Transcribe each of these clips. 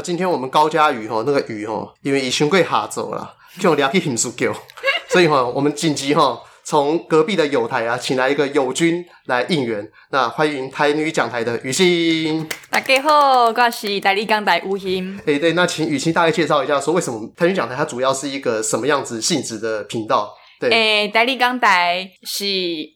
那今天我们高嘉瑜哈，那个鱼哈，因为已经贵下走了，就聊去很熟狗，所以哈，我们紧急哈，从隔壁的友台啊，请来一个友军来应援。那欢迎台女讲台的雨欣。大家好，我是台女讲台吴欣。哎、欸，对，那请雨欣大概介绍一下，说为什么台女讲台它主要是一个什么样子性质的频道？对，诶、欸，台里讲台是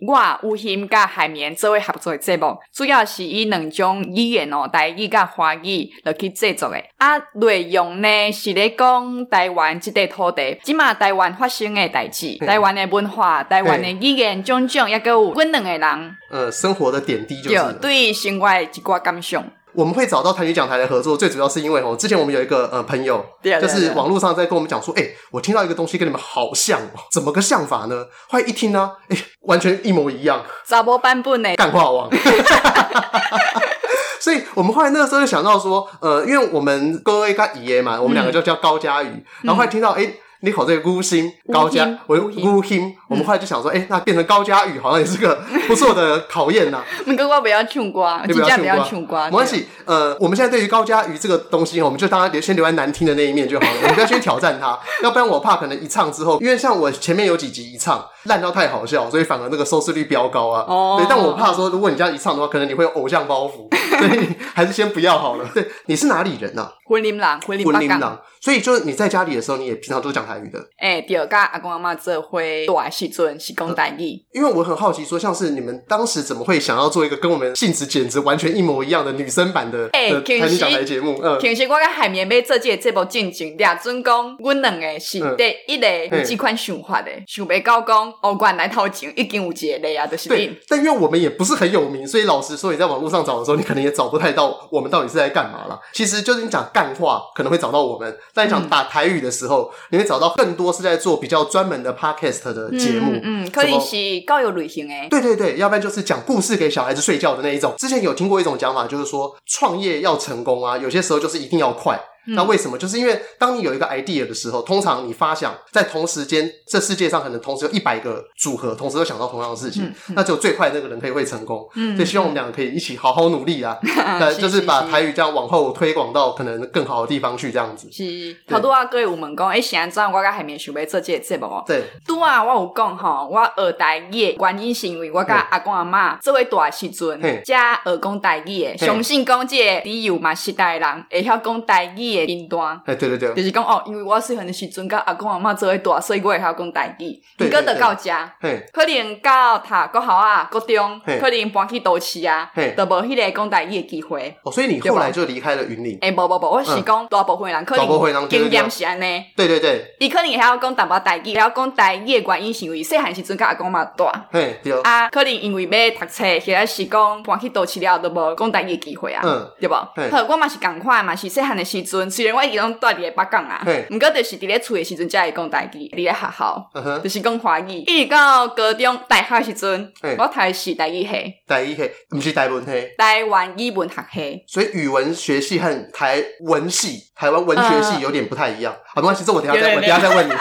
我予昕甲海绵做为合作的节目，主要是以两种语言哦，台语甲华语来去制作的。啊，内容呢是咧讲台湾这块土地，即马台湾发生的代志，台湾的文化，台湾的语言种种，也阁有阮两个人，呃，生活的点滴就是对生活的一寡感想。我们会找到台语讲台的合作，最主要是因为哦，之前我们有一个呃朋友，就是网络上在跟我们讲说，哎、欸，我听到一个东西跟你们好像，怎么个像法呢？后来一听呢，哎、欸，完全一模一样。咋波版本呢干话王。所以我们后来那个时候就想到说，呃，因为我们哥哥跟姨爷嘛，我们两个就叫高嘉瑜，嗯、然后后来听到哎。欸你考这个孤星高家，我孤星，我们后来就想说，哎、欸，那变成高嘉瑜好像也是个不错的考验呐。你哥哥不要穷瓜，你不要穷瓜，没关系。呃，我们现在对于高嘉瑜这个东西，我们就当然先留在难听的那一面就好了，我们不要先挑战他，要不然我怕可能一唱之后，因为像我前面有几集一唱烂到太好笑，所以反而那个收视率飙高啊。哦。对，但我怕说，如果你这样一唱的话，可能你会有偶像包袱，所以还是先不要好了。对，你是哪里人啊？云林人，云林北港。所以就是你在家里的时候，你也平常都讲台语的。哎、欸，对，跟阿公阿妈做伙大时阵是讲台语。因为我很好奇，说像是你们当时怎么会想要做一个跟我们性质简直完全一模一样的女生版的哎、欸、台语讲台节目？嗯，其实我跟海绵妹做这个节目进前，俩准讲，阮两个是第一个有这款想法的，想袂到讲哦，原来头前已经有一个啊，就是对。但因为我们也不是很有名，所以老实说，你在网络上找的时候，你可能也找不太到我们到底是在干嘛了。其实就是你讲干话，可能会找到我们。在讲打台语的时候，嗯、你会找到更多是在做比较专门的 podcast 的节目，嗯，嗯，可以是高友旅行诶。对对对，要不然就是讲故事给小孩子睡觉的那一种。之前有听过一种讲法，就是说创业要成功啊，有些时候就是一定要快。那为什么？就是因为当你有一个 idea 的时候，通常你发想在同时间，这世界上可能同时有一百个组合，同时都想到同样的事情，那只有最快的那个人可以会成功。嗯，所以希望我们两个可以一起好好努力啊，对，就是把台语这样往后推广到可能更好的地方去，这样子。是，好多啊，各位有问讲，哎，现在我刚还没想要做这个节目哦。对，拄啊，我有讲吼，我学台语的原因是因为我跟阿公阿妈做为大时阵，加学讲台语的，相信讲这个理由嘛，时代人会晓讲台语的频段。对对对，就是讲哦，因为我细汉的时阵，甲阿公阿妈做伙大，所以我会晓讲台语。毋过着到遮，可能到读国校啊、国中，可能搬去都市啊，都无迄个讲台语的机会。哦，所以你后来就离开了云林。诶，无无无，我是讲大部分人可能经验是安尼。对对对，伊可能会晓讲淡薄台语，会晓讲台语的原因是因为细汉时阵甲阿公阿妈大。嘿，对。啊，可能因为要读册，或者是讲搬去都市了，都无讲台语的机会啊。嗯，对无？好，我嘛是共款嘛，是细汉的时阵，虽然我一直拢住伫咧北港啊。嘿，毋过就是伫咧厝诶时阵，才会讲台语；伫咧学校，就是讲华语。一直到高中、大学时阵，我读是台语系，台语系，毋是台文系，台湾语文学系。所以语文学系和台文系、台湾文学系有点不太一样。好，没关系，这我等下再问，等下再问你。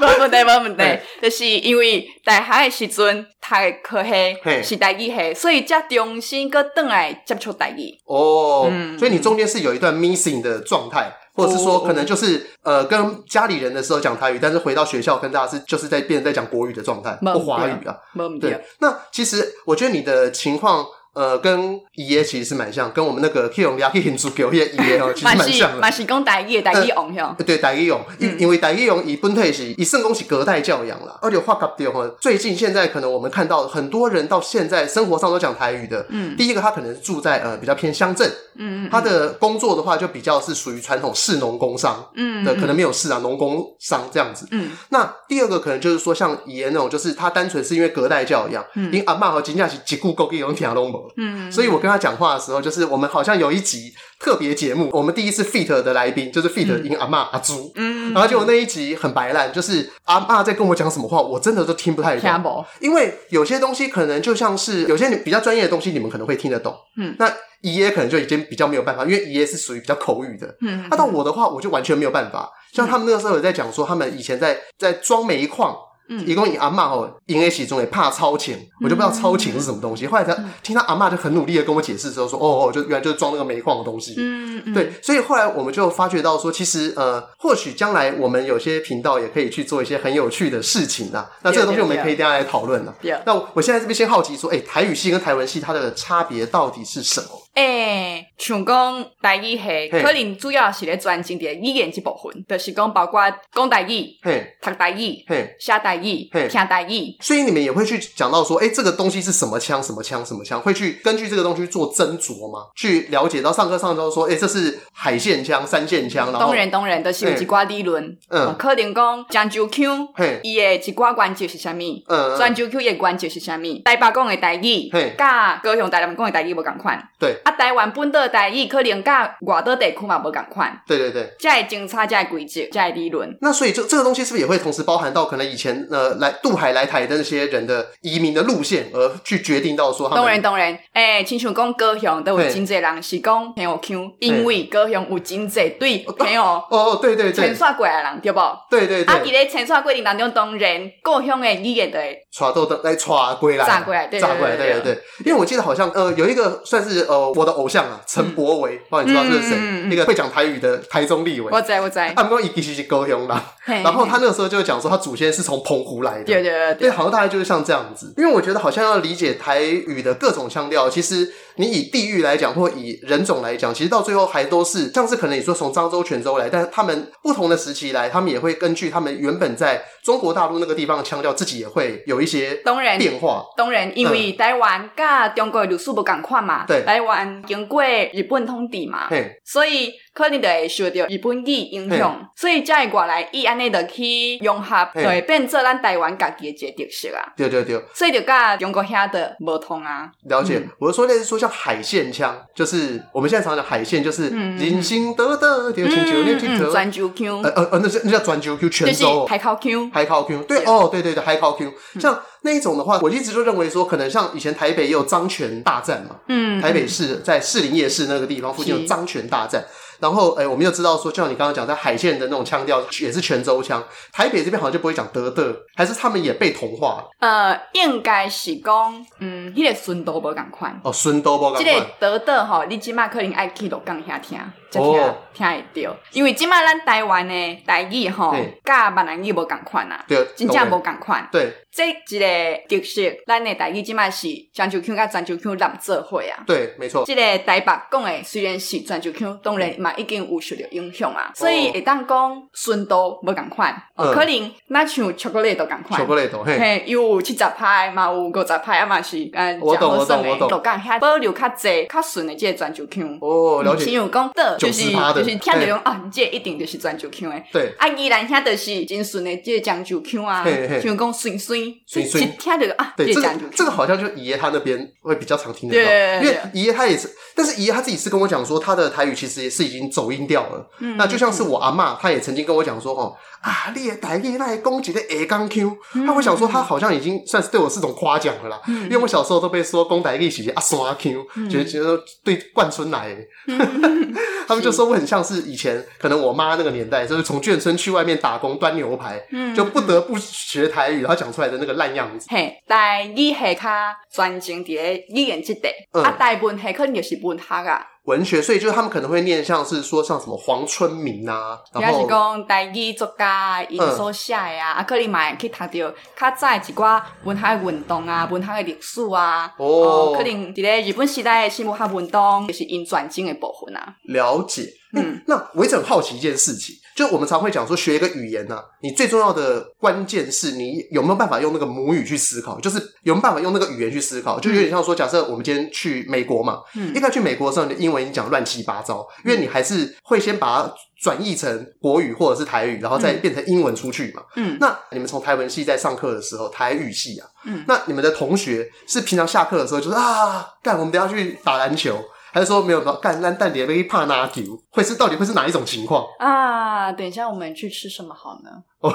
没问题，没问题。就是因为大学诶时阵，读诶科系是台语系，所以才重新搁转来接触台语。哦，所以你中间是有一段 missing 的状态。或者是说，可能就是呃，跟家里人的时候讲台语，但是回到学校跟大家是就是在变成在讲国语的状态，不华语啊。对，那其实我觉得你的情况。呃，跟爷爷其实是蛮像，跟我们那个 K 用俩 K 很足够的姨爷 哦，其实蛮像的。嘛是讲台语，台语用哟。对，台语用，因因为台语用以本体是以圣公是隔代教养啦。而且话讲对哈，最近现在可能我们看到很多人到现在生活上都讲台语的。嗯。第一个他可能是住在呃比较偏乡镇，嗯嗯。他的工作的话就比较是属于传统市农工商，嗯的，可能没有市啊，农工商这样子。嗯。那第二个可能就是说像爷爷那种，就是他单纯是因为隔代教养，因阿嬷和金家是几顾够给用听拢无，嗯。所以我跟。他讲话的时候，就是我们好像有一集特别节目，我们第一次 feat 的来宾就是 feat 因阿妈阿朱，嗯，然后结果那一集很白烂，就是阿妈在跟我讲什么话，我真的都听不太懂，因为有些东西可能就像是有些比较专业的东西，你们可能会听得懂，嗯，那爷爷可能就已经比较没有办法，因为爷爷是属于比较口语的，嗯，那到我的话，我就完全没有办法，像他们那个时候有在讲说，他们以前在在装煤矿。嗯，一共以阿嬷吼，因为其中也怕超前，我就不知道超前是什么东西。后来他听他阿嬷就很努力的跟我解释之后说，哦哦，就原来就是装那个煤矿的东西。嗯嗯，对，所以后来我们就发觉到说，其实呃，或许将来我们有些频道也可以去做一些很有趣的事情啊。那这个东西我们也可以大家来讨论了。那我现在这边先好奇说，哎，台语系跟台文系它的差别到底是什么？哎，像讲台语系，可能主要是咧专精的语言这部分，就是讲包括讲台语、读台语、写台语、听台语。所以你们也会去讲到说，哎，这个东西是什么腔？什么腔？什么腔？会去根据这个东西做斟酌吗？去了解到上课上周说，哎，这是海线腔、三线腔。当然当然，都是有一寡理论。嗯，可能讲漳州腔，伊的一寡关节是啥物？嗯，泉州腔的关节是啥物？台北讲的台语，甲高雄台南讲的台语无共款。对。啊，台湾本岛台语可能甲外岛地区嘛无共款。对对对，这样精差，这样规则，这样理论。那所以这这个东西是不是也会同时包含到可能以前呃来渡海来台的那些人的移民的路线，而去决定到说他们？当然当然，诶、欸，亲像讲高雄都有真济人是讲朋友腔，因为高雄有真济对朋友哦哦对对对，迁徙过来的人对不？对对对。啊，伫咧迁徙过程当中，当然故乡的语言的带到的来带过来，炸过来，带过来，对对对。因为我记得好像呃有一个算是呃我的偶像啊。陈柏维，不知道你知道这是谁？那个会讲台语的台中立委。我在，我在。他们说其实是高雄啦。然后他那个时候就讲说，他祖先是从澎湖来的。对对对。对，好像大概就是像这样子。因为我觉得好像要理解台语的各种腔调，其实你以地域来讲，或以人种来讲，其实到最后还都是像是可能你说从漳州、泉州来，但是他们不同的时期来，他们也会根据他们原本在中国大陆那个地方的腔调，自己也会有一些变化。当然，因为台湾跟中国的历史不赶快嘛。对。台湾经过日本统治嘛。嘿。所以。可能就会受到日本语影响，所以才会过来伊安尼就去融合，就会变做咱台湾家己的一个特色啊。对对对，所以就跟中国遐的不同啊。了解，我是说类似说像海线腔，就是我们现在常讲海线，就是人心得得，就泉州腔，泉州腔，呃呃呃，那是那叫泉州腔，泉州。海口腔，海口腔，对哦，对对对，海口腔，像那一种的话，我一直就认为说，可能像以前台北也有漳泉大战嘛，嗯，台北市在士林夜市那个地方附近有漳泉大战。然后，哎，我们又知道说，就像你刚刚讲，在海线的那种腔调也是泉州腔。台北这边好像就不会讲德德，还是他们也被同化？呃，应该是讲，嗯，迄个顺都无共款。哦，顺都无共款。这个德德吼，你即马可能爱去鹿港下听，才听听会到。因为即马咱台湾的台语吼，甲闽南语无共款啊，对，真正无共款。对，这一个特色，咱的台语即马是泉州腔甲泉州腔合做伙啊。对，没错。即个台北讲的虽然是泉州腔，当然嘛。已经有受到影响啊，所以会当讲顺都无共款，可能那像巧克力都共款，巧克力都嘿，有七十派嘛，有五十派啊嘛是，嗯，我懂我懂我懂。鹿港遐保留较济较顺的即个泉州腔，哦，了解。像有讲的，就是就是听着讲啊，这一定就是泉州腔诶。对，啊，宜兰遐就是真顺的这个泉州腔啊，像讲顺顺顺顺，听着啊，对，这个这个好像就爷爷他那边会比较常听得到，因为爷爷他也是，但是爷爷他自己是跟我讲说，他的台语其实也是已经。走音掉了，嗯、那就像是我阿嬷，她也曾经跟我讲说，哦，啊，你的台语那攻击的下岗 Q，他会想说，他好像已经算是对我是种夸奖了啦，嗯、因为我小时候都被说讲台语是阿山 Q，觉得觉得对冠春来，嗯、他们就说我很像是以前可能我妈那个年代，就是从眷村去外面打工端牛排，嗯、就不得不学台语，然后讲出来的那个烂样子。嘿，但你系较专精的语言这块，嗯、啊，台文系可能就是文学啊。文学，所以就是他们可能会念像是说像什么黄春明啊，然后是讲台语作家因所写的啊，啊，可能嘛去读到较早一寡文学运动啊，文学的历史啊，哦，可能伫咧日本时代的新文学运动就是因转经的部分啊。了解。嗯，那我一直很好奇一件事情，就我们常会讲说，学一个语言呢、啊，你最重要的关键是你有没有办法用那个母语去思考，就是有没有办法用那个语言去思考，就有点像说，假设我们今天去美国嘛，嗯，一开始去美国的时候，你的英文已经讲乱七八糟，因为你还是会先把它转译成国语或者是台语，然后再变成英文出去嘛，嗯，那你们从台文系在上课的时候，台语系啊，嗯，那你们的同学是平常下课的时候就是啊，干，我们等下去打篮球。还是说没有说干烂蛋点被怕拿丢，会是到底会是哪一种情况啊？等一下我们去吃什么好呢？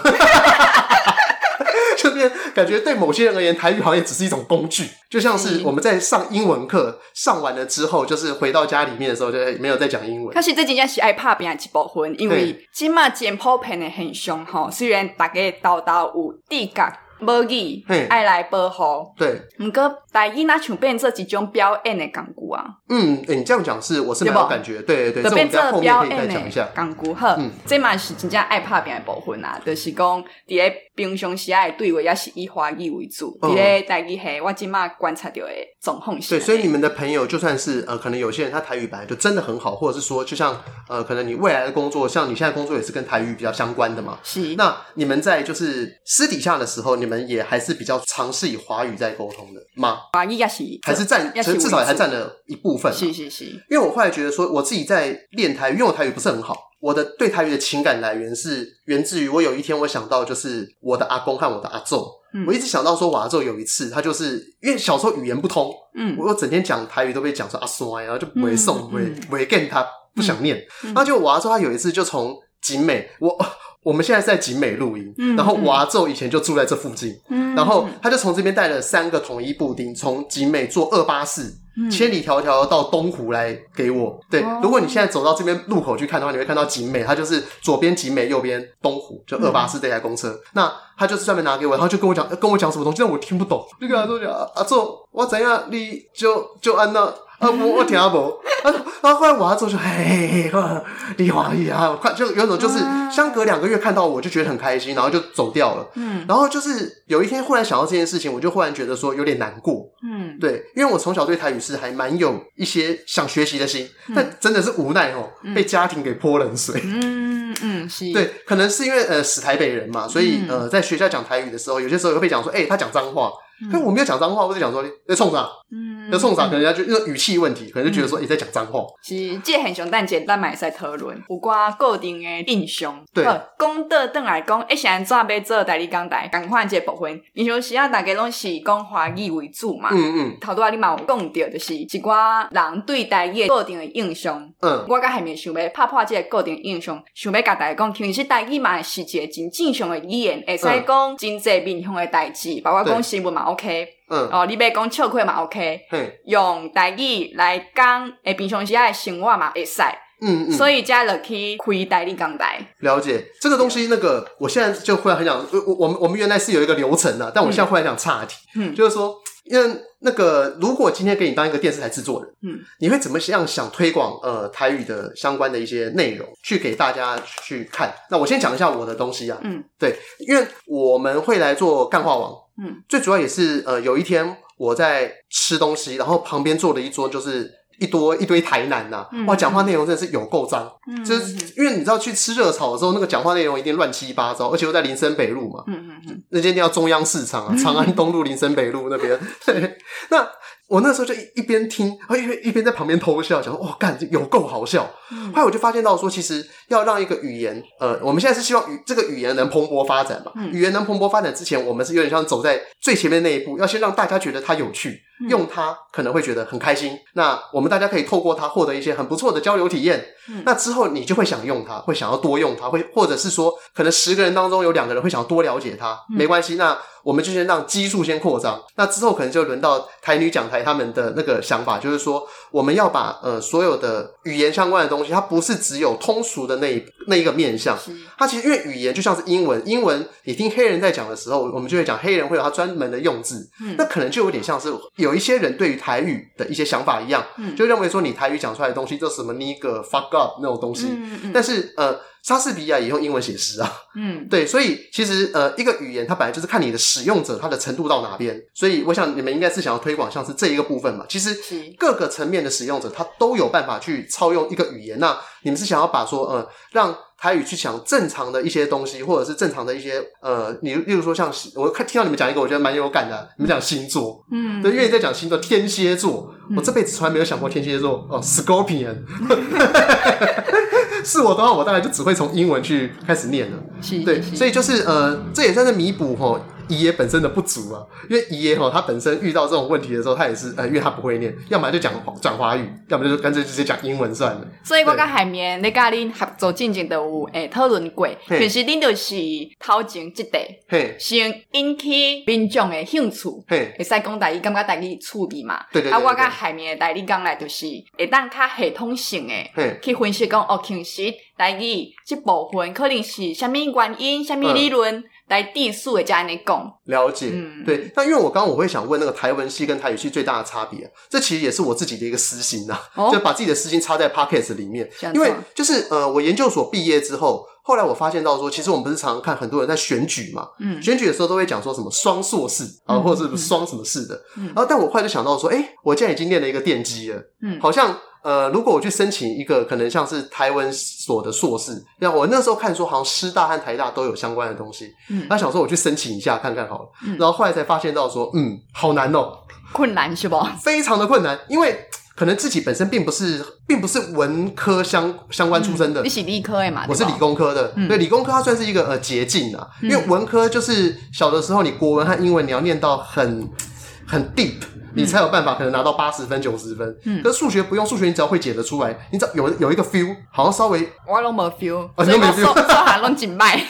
这边感觉对某些人而言，台语好像也只是一种工具，就像是我们在上英文课上完了之后，就是回到家里面的时候就没有再讲英文。可是这真正是爱拍拼一部分，因为今嘛简普遍的很凶哈，虽然大家到到有地格。母语爱来保护。对，毋过台语若像变做一种表演的工具啊？嗯，你这样讲是我是没有感觉，对对对，就变做表演的工具。好，嗯，这嘛是真正爱拍片的部分啊，就是讲伫咧平常时爱对话也是以华语为主，伫咧台语系我即马观察到的状况。对，所以你们的朋友就算是呃，可能有些人他台语本来就真的很好，或者是说，就像呃，可能你未来的工作，像你现在工作也是跟台语比较相关的嘛，是。那你们在就是私底下的时候，你们也还是比较尝试以华语在沟通的吗？华语也是，还是占，其实至少还占了一部分。是是是。因为我后来觉得说，我自己在练台语，因为我台语不是很好，我的对台语的情感来源是源自于我有一天我想到，就是我的阿公和我的阿祖。嗯，我一直想到说，我阿祖有一次，他就是因为小时候语言不通，嗯，我整天讲台语都被讲说阿衰，然后就不会送，不会不会跟他不想念。然后就我阿祖他有一次就从景美，我。我们现在在景美录音，嗯、然后我阿祖以前就住在这附近，嗯、然后他就从这边带了三个统一布丁，从景美坐二八四，嗯、千里迢迢到东湖来给我。对，哦、如果你现在走到这边路口去看的话，你会看到景美，它就是左边景美，右边东湖，就二八四这台公车。嗯、那他就是专门拿给我，然后就跟我讲，跟我讲什么东西，但我听不懂。你跟他说讲，阿祖，我怎样，你就就按那。啊，我我听不懂，然后然后后来我要做就嘿，李华宇啊，快就有种就是相隔两个月看到我就觉得很开心，然后就走掉了。嗯，然后就是有一天忽然想到这件事情，我就忽然觉得说有点难过。嗯，对，因为我从小对台语是还蛮有一些想学习的心，但真的是无奈哦，被家庭给泼冷水。嗯嗯，是。对，可能是因为呃死台北人嘛，所以呃在学校讲台语的时候，有些时候会被讲说，哎，他讲脏话。可是我没有讲脏话，我就讲说你在冲啥？嗯，在冲啥？可能人家就因为语气问题，可能就觉得说你在讲脏话。是，这很熊，但简单嘛，在讨论有关固定的印象。对，讲到邓来讲，一想怎要做代理讲台，赶快这部分，平常时啊，大家拢是讲华语为主嘛。嗯嗯。头拄啊你嘛有讲到，就是一寡人对台语固定的印象。嗯。我甲下面想要拍破这个固定印象，想要甲大家讲，其实代语嘛是一个真正常的语言，会使讲真济面向的代志，包括讲新闻嘛。OK，嗯，哦，你要讲笑话嘛？OK，嘿。用台语来讲，诶，平常时爱生活嘛，会使，嗯嗯，所以才落去开台语讲台。了解。这个东西，那个我现在就忽然很想，我我们我们原来是有一个流程的，但我现在忽然想岔题，嗯，就是说，因为那个如果今天给你当一个电视台制作人，嗯，你会怎么样想推广呃台语的相关的一些内容去给大家去看？那我先讲一下我的东西啊，嗯，对，因为我们会来做干话王。嗯，最主要也是呃，有一天我在吃东西，然后旁边坐了一桌，就是一多一堆台南呐、啊，嗯、哇，讲话内容真的是有够脏，嗯、就是因为你知道去吃热炒的时候，那个讲话内容一定乱七八糟，而且又在林森北路嘛，嗯嗯嗯，那间店叫中央市场啊，长安东路林森北路那边，对，那。我那时候就一一边听，然后一边在旁边偷笑，想说：“哇，干，有够好笑。嗯”后来我就发现到说，其实要让一个语言，呃，我们现在是希望语这个语言能蓬勃发展嘛。嗯、语言能蓬勃发展之前，我们是有点像走在最前面那一步，要先让大家觉得它有趣，嗯、用它可能会觉得很开心。那我们大家可以透过它获得一些很不错的交流体验。嗯、那之后你就会想用它，会想要多用它，会或者是说，可能十个人当中有两个人会想要多了解它，嗯、没关系。那我们就先让基数先扩张，那之后可能就轮到台女讲台他们的那个想法，就是说我们要把呃所有的语言相关的东西，它不是只有通俗的那一那一个面向，它其实因为语言就像是英文，英文你听黑人在讲的时候，我们就会讲黑人会有他专门的用字，嗯，那可能就有点像是有一些人对于台语的一些想法一样，嗯，就认为说你台语讲出来的东西就是什么 nigger fuck up 那种东西，但是呃。莎士比亚也用英文写诗啊，嗯，对，所以其实呃，一个语言它本来就是看你的使用者他的程度到哪边，所以我想你们应该是想要推广像是这一个部分嘛。其实各个层面的使用者他都有办法去操用一个语言，那你们是想要把说呃让台语去讲正常的一些东西，或者是正常的一些呃，你例如说像我看听到你们讲一个，我觉得蛮有感的，你们讲星座，嗯，对，因为你在讲星座，天蝎座，我这辈子从来没有想过天蝎座哦，Scorpion。是我的话，我大概就只会从英文去开始念了。是对，所以就是呃，这也算是弥补吼。伊耶本身的不足啊，因为伊耶哈他本身遇到这种问题的时候，他也是呃，因为他不会念，要么就讲转华语，要么就干脆直接讲英文算了。所以我跟海绵你甲恁合作进行的有诶讨论过，其实恁就是头前这块，嘿，先引起民众的兴趣，嘿，会使讲台语，感觉台语趣味嘛。对对，啊，我跟海绵的代理讲来就是会当较系统性诶，嘿，去分析讲哦，其实台语这部分可能是虾米原因，虾米理论。来地数的加你供。了解，嗯，对。那因为我刚刚我会想问那个台文系跟台语系最大的差别，这其实也是我自己的一个私心呐、啊，哦、就把自己的私心插在 Podcast 里面。因为就是呃，我研究所毕业之后。后来我发现到说，其实我们不是常常看很多人在选举嘛，嗯，选举的时候都会讲说什么双硕士啊，或者是双什么士的，嗯，然后但我后来就想到说，诶，我现在已经念了一个电机了，嗯，好像呃，如果我去申请一个可能像是台文所的硕士，像我那时候看说好像师大和台大都有相关的东西，嗯，那想说我去申请一下看看好了，嗯，然后后来才发现到说，嗯，好难哦，困难是吧？非常的困难，因为。可能自己本身并不是，并不是文科相相关出身的。你是理科的嘛？我是理工科的，对，理工科它算是一个呃捷径啊，因为文科就是小的时候你国文和英文你要念到很很 deep，你才有办法可能拿到八十分九十分。嗯，可是数学不用，数学你只要会解得出来，你只要有有一个 feel，好像稍微我都没 feel，所以我说说还弄紧麦。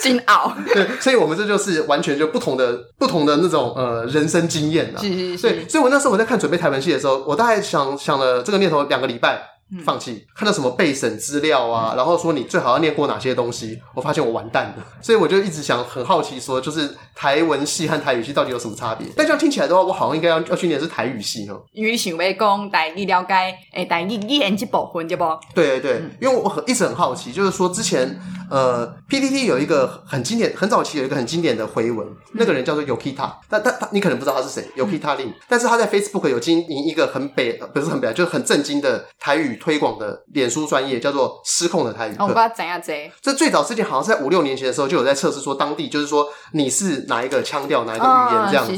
煎熬，对，所以我们这就是完全就不同的不同的那种呃人生经验了。是是是。对，所以我那时候我在看准备台文戏的时候，我大概想想了这个念头两个礼拜。放弃，看到什么备审资料啊，然后说你最好要念过哪些东西，我发现我完蛋了，所以我就一直想很好奇说，就是台文系和台语系到底有什么差别？但这样听起来的话，我好像应该要要去念的是台语系哦。因为想要讲台语了解诶，台语语言这部分对不？对对对，因为我很一直很好奇，就是说之前呃，PPT 有一个很经典，很早期有一个很经典的回文，那个人叫做 Yokita，但他他你可能不知道他是谁，Yokita Lin，但是他在 Facebook 有经营一个很北不是很北，就是很震惊的台语。推广的脸书专业叫做失控的台语课，我不知道怎样这。这最早之前好像是在五六年前的时候就有在测试说当地就是说你是哪一个腔调哪一个语言这样。哦，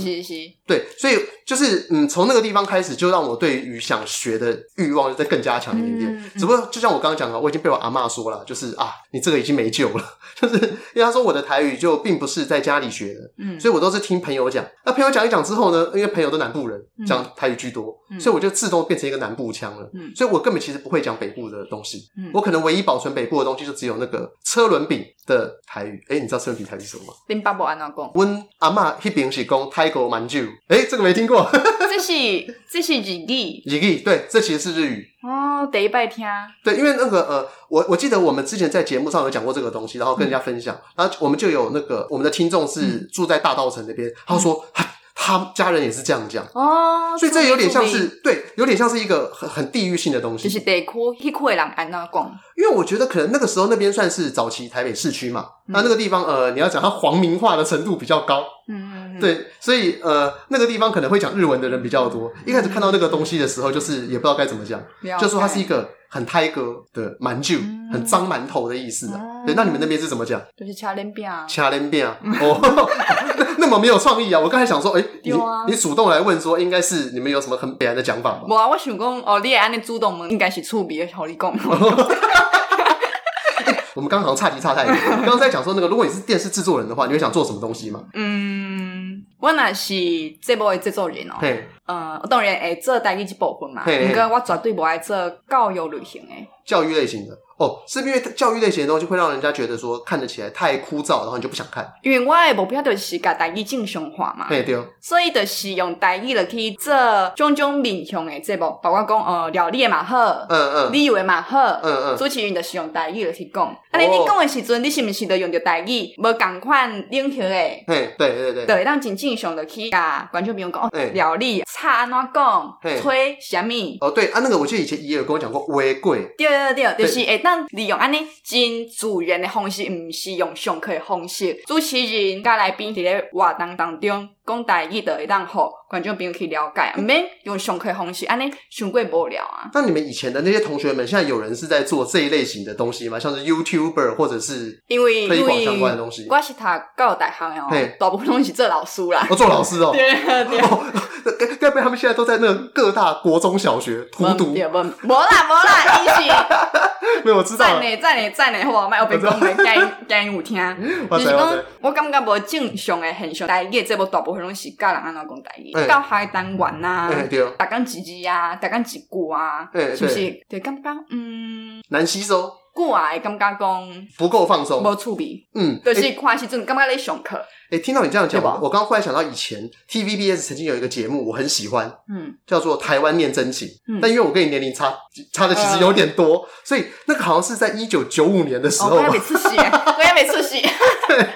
对，所以。就是嗯，从那个地方开始，就让我对于想学的欲望就再更加强一点点。只不过就像我刚刚讲的，我已经被我阿妈说了，就是啊，你这个已经没救了。就是因为他说我的台语就并不是在家里学的，嗯，所以我都是听朋友讲。那朋友讲一讲之后呢，因为朋友都南部人，讲台语居多，嗯、所以我就自动变成一个南部腔了。嗯，所以我根本其实不会讲北部的东西。嗯，我可能唯一保存北部的东西就只有那个车轮饼的台语。哎、欸，你知道车轮饼台语是什么吗？恁爸爸安怎讲？阮阿妈那边是讲泰国馒头。哎、欸，这个没听过。这是这是日语，日语对，这其实是日语。哦。得一拜听，对，因为那个呃，我我记得我们之前在节目上有讲过这个东西，然后跟人家分享，嗯、然后我们就有那个我们的听众是住在大道城那边，嗯、他说他他家人也是这样讲。哦，所以这有点像是对，有点像是一个很很地域性的东西，就是得哭一哭的人安那逛，因为我觉得可能那个时候那边算是早期台北市区嘛，嗯、那那个地方呃，你要讲它皇民化的程度比较高，嗯。对，所以呃，那个地方可能会讲日文的人比较多。一开始看到那个东西的时候，就是也不知道该怎么讲，就说它是一个很泰哥的馒头，嗯、很脏馒头的意思啊。嗯、对，那你们那边是怎么讲？就是掐连饼，掐连饼。哦，那么没有创意啊！我刚才想说，哎，你你主动来问说，应该是你们有什么很别样的讲法吗？无啊，我想讲哦，你也按你主动问，应该是厝边的，好你讲。我们刚刚好像差题差太远。刚刚在讲说那个，如果你是电视制作人的话，你会想做什么东西吗？嗯，我那是这部的制作人哦。嘿，呃，当然会做代理这部分嘛。嘿，不过我绝对不爱做教育类型的。教育类型的。哦，是因为教育类型的东西会让人家觉得说看得起来太枯燥，然后你就不想看。因为我的目标就是把台语正常化嘛，对对，所以就是用台语来去做种种面向的节目，包括讲呃料理的嘛好，嗯嗯，旅游的嘛好，嗯嗯，主持人就是用台语来去讲。啊，你你讲的时阵，你是不是都用着台语？无共款领域的，嘿，对对对，对，让真正上的去啊，完全不用讲哦，料理差安怎讲，吹虾米？哦，对啊，那个我记得以前爷爷有跟我讲过，微贵，对对对，就是诶。当利用安尼真自然的方式，毋是用上课的方式。主持人甲来宾伫咧活动当中讲台语，就会当互观众朋友去了解，毋免用上课的方式，安尼上过无聊啊。那你们以前的那些同学们，现在有人是在做这一类型的东西吗？像是 YouTuber 或者是因为推广相关的东西？我是他教育大学哦，对大部分拢是做老师啦。我做老师哦。对对。该不会他们现在都在那个各大国中小学荼毒？没啦无啦，一起。没有，我知道。赞呢赞呢赞呢，好，卖我别讲，卖惊惊有听。就是讲，我感觉无正常的现象，台语这部大部分拢是教人安怎讲台语，教海单元呐，逐工一字啊，逐工一句啊，是不是？就感觉嗯，难吸收。句啊，会感觉讲不够放松，无趣味。嗯，就是看时阵感觉咧上课。诶，听到你这样讲，我刚刚忽然想到以前 TVBS 曾经有一个节目，我很喜欢，嗯，叫做《台湾念真情》。嗯，但因为我跟你年龄差差的其实有点多，所以那个好像是在一九九五年的时候。我也没出息，我也没出息。对。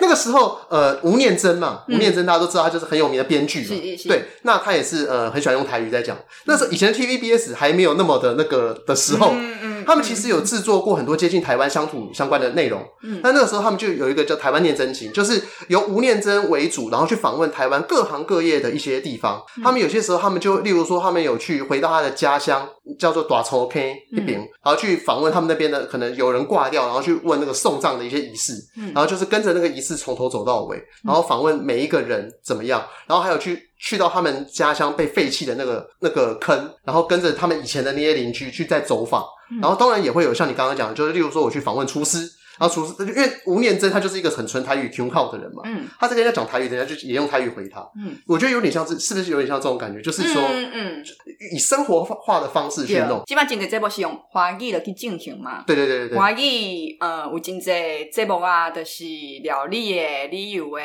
那个时候，呃，吴念真嘛，吴念真大家都知道，他就是很有名的编剧嘛。对，那他也是呃很喜欢用台语在讲。那时候以前 TVBS 还没有那么的那个的时候，嗯嗯，他们其实有制作过很多接近台湾乡土相关的内容。嗯。那那个时候他们就有一个叫台湾念真情，就是由吴念真为主，然后去访问台湾各行各业的一些地方。他们有些时候，他们就例如说，他们有去回到他的家乡，叫做大粗坑那边，然后去访问他们那边的可能有人挂掉，然后去问那个送葬的一些仪式，然后就是跟着那个仪式从头走到尾，然后访问每一个人怎么样，然后还有去去到他们家乡被废弃的那个那个坑，然后跟着他们以前的那些邻居去再走访，然后当然也会有像你刚刚讲的，就是例如说我去访问厨师。然后厨师，因为吴念真他就是一个很纯台语 Q 靠的人嘛，嗯，他在跟人家讲台语，人家就也用台语回他，嗯，我觉得有点像是，是不是有点像这种感觉？就是说，嗯嗯，以生活化的方式去弄。基本上真的这部是用华语来去进行嘛？对对对对对。华语呃有真济节目啊，就是料理的、旅游的、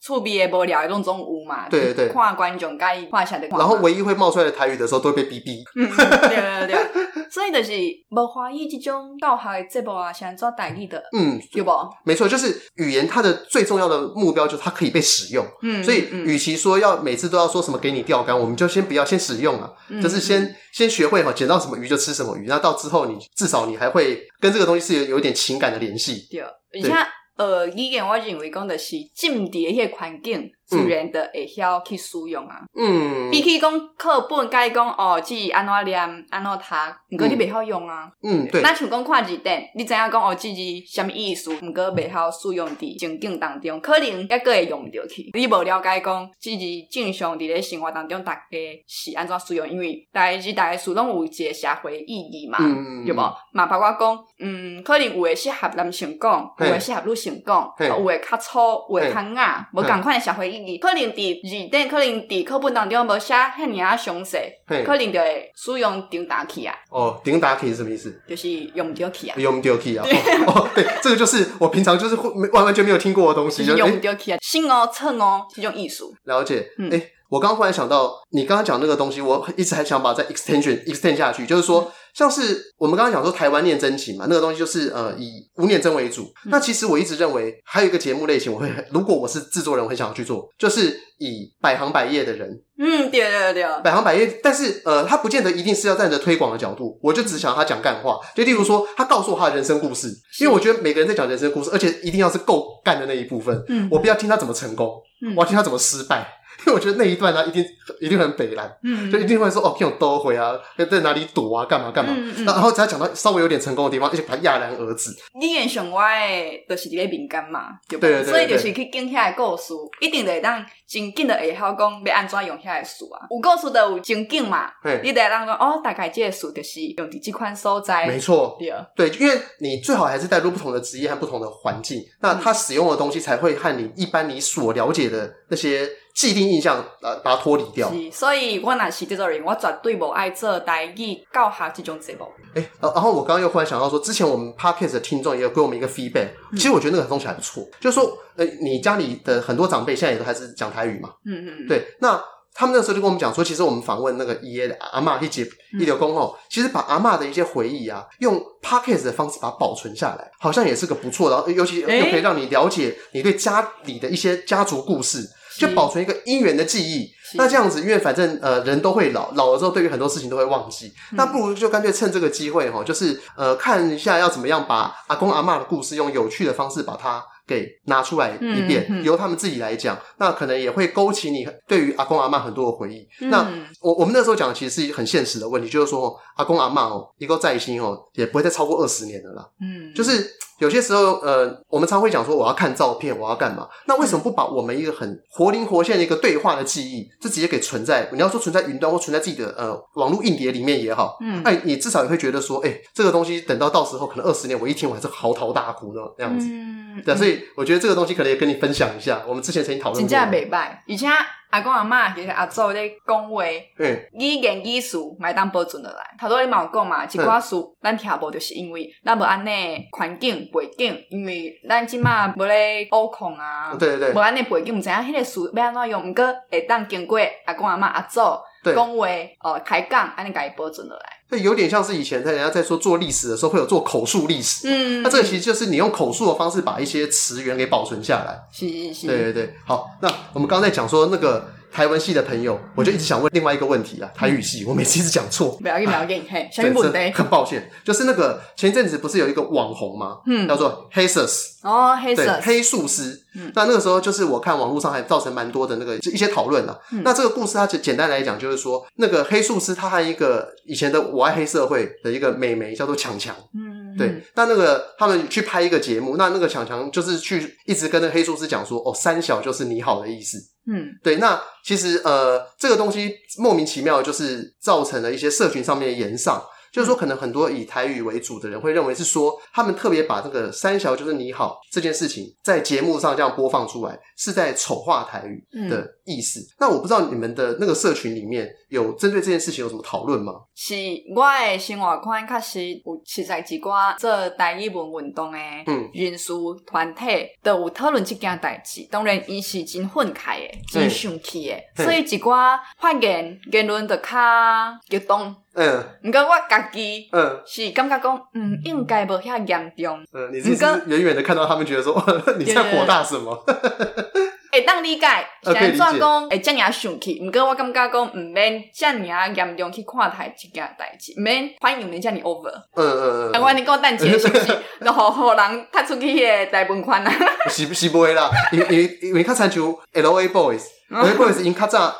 趣味的、无聊的拢总有嘛？对对对。看观众介意看下的。然后唯一会冒出来的台语的时候，都会被逼逼。嗯，对对对。所以就是无华语这种教学的节目啊，想做代理的。嗯，有不？没错，就是语言它的最重要的目标就是它可以被使用。嗯，所以与其说要每次都要说什么给你钓竿，我们就先不要先使用啊，就是先先学会哈，捡到什么鱼就吃什么鱼。那到之后你至少你还会跟这个东西是有有一点情感的联系。对，而且呃，语言我认为讲的是进的一些环境。自然的会晓去使用啊，嗯，比起讲课本该讲哦，自己安怎念安怎读，毋过你袂晓用啊，嗯，对。那像讲看字典，你知影讲哦，即字什么意思，毋过袂晓使用伫情景当中，可能抑个会用毋着去。你无了解讲，即字正常伫咧生活当中，大家是安怎使用？因为大家是大家书拢有一个社会意义嘛，嗯、对无？嘛包括讲，嗯，可能有诶适合男性讲，有诶适合女性讲，有诶较粗，有诶较硬，无共款诶社会意可能伫字典，可能伫课本当中无写遐尔啊详细，可能就会使用顶打去啊。哦，顶打去是什么意思？就是用唔着去啊。用唔着去啊。哦，对，这个就是我平常就是会完完全没有听过的东西，用唔着去啊。新哦，蹭哦，这种艺术。了解。嗯。诶，我刚刚忽然想到，你刚刚讲那个东西，我一直还想把它再 extension extend 下去，就是说。像是我们刚刚讲说台湾念真情嘛，那个东西就是呃以吴念真为主。嗯、那其实我一直认为还有一个节目类型，我会如果我是制作人，我会想要去做，就是以百行百业的人，嗯，对对对，百行百业，但是呃他不见得一定是要站着推广的角度，我就只想要他讲干话，就例如说他告诉我他的人生故事，因为我觉得每个人在讲人生故事，而且一定要是够干的那一部分，嗯，我不要听他怎么成功，嗯，我要听他怎么失败。因为我觉得那一段呢、啊，一定一定很北烂，嗯，就一定会说哦，可以用兜回啊，在哪里躲啊，干嘛干嘛。嗯嗯、然后只要讲到稍微有点成功的地方，而且把它戛然而止。你演上我的都是一个敏感嘛，对不对？对对对对，所以就是去讲遐个故事，一定得当真紧的会晓讲要安怎用遐个词啊。有故事的有情景嘛，嘿你得当讲哦，大概这个词就是用的这款所在。没错，对，对，因为你最好还是带入不同的职业和不同的环境，那他使用的东西才会和你一般你所了解的那些。既定印象，呃，把它脱离掉。是，所以我若是这种人，我绝对不爱做台语教学这种节目。哎、欸，然后我刚刚又忽然想到说，之前我们 Podcast 的听众也有给我们一个 feedback，、嗯、其实我觉得那个东西还不错，就是说，呃，你家里的很多长辈现在也都还是讲台语嘛。嗯嗯。对，那他们那时候就跟我们讲说，其实我们访问那个爷爷的阿嬷一节一流公后，其实把阿嬷的一些回忆啊，用 Podcast 的方式把它保存下来，好像也是个不错的，尤其又可以让你了解你对家里的一些家族故事。就保存一个姻缘的记忆，那这样子，因为反正呃人都会老，老了之后对于很多事情都会忘记，嗯、那不如就干脆趁这个机会哈，就是呃看一下要怎么样把阿公阿嬷的故事用有趣的方式把它给拿出来一遍，嗯嗯、由他们自己来讲，那可能也会勾起你对于阿公阿嬷很多的回忆。嗯、那我我们那时候讲的其实是一个很现实的问题，就是说阿公阿嬷哦，一个在心哦，也不会再超过二十年的啦。嗯，就是。有些时候，呃，我们常会讲说我要看照片，我要干嘛？那为什么不把我们一个很活灵活现的一个对话的记忆，就直接给存在？你要说存在云端或存在自己的呃网络硬碟里面也好，嗯，哎，你至少也会觉得说，哎、欸，这个东西等到到时候可能二十年，我一听我还是嚎啕大哭呢这样子。嗯，对，所以我觉得这个东西可能也跟你分享一下。我们之前曾经讨论过，真正袂歹，以前。阿公阿嬷其实阿祖咧讲话，语言艺术买当保存落来。头拄你嘛有讲嘛，一寡事咱听无，就是因为咱无安尼环境背景，因为咱即马无咧挖矿啊，对对对，无安尼背景，毋知影迄个事要安怎用，毋过会当经过阿公阿嬷阿祖讲话，哦，抬杠安尼家己保存落来。那有点像是以前在人家在说做历史的时候会有做口述历史，嗯，那这个其实就是你用口述的方式把一些词源给保存下来。是是是，对对对。好，那我们刚刚在讲说那个。台文系的朋友，我就一直想问另外一个问题啊。台语系，我每次一直讲错。不要紧，不要紧，嘿，小问题。很抱歉，就是那个前一阵子不是有一个网红吗？嗯，叫做黑色斯。哦，黑色。黑素丝。嗯，那那个时候就是我看网络上还造成蛮多的那个一些讨论啊。那这个故事它简简单来讲就是说，那个黑素丝他和一个以前的我爱黑社会的一个美眉叫做强强。嗯，对。那那个他们去拍一个节目，那那个强强就是去一直跟那个黑素丝讲说，哦，三小就是你好的意思。嗯，对，那其实呃，这个东西莫名其妙，就是造成了一些社群上面的延上。就是说，可能很多以台语为主的人会认为是说，他们特别把这个“三小就是你好”这件事情在节目上这样播放出来，是在丑化台语的意思。嗯、那我不知道你们的那个社群里面有针对这件事情有什么讨论吗？是我的生活圈确实有实在几寡做台语文运动的人士团体都有讨论这件代志。当然，伊是真愤慨的，真生气的，嗯、所以几寡发言言论的较激动。嗯，毋过我家己嗯是感觉讲嗯应该无遐严重。嗯，你是远远的看到他们觉得说 你在火大什么？会当理解，虽然说讲会遮尔生气，毋过我感觉讲毋免遮尔严重去看待这件代志，毋免反应毋免遮尔 over。嗯嗯嗯。啊，我你讲等一下是不是？然后互人踢出去迄个大门框啊？是是不会啦，因因因为较参像 L A Boys，L A Boys 因较早。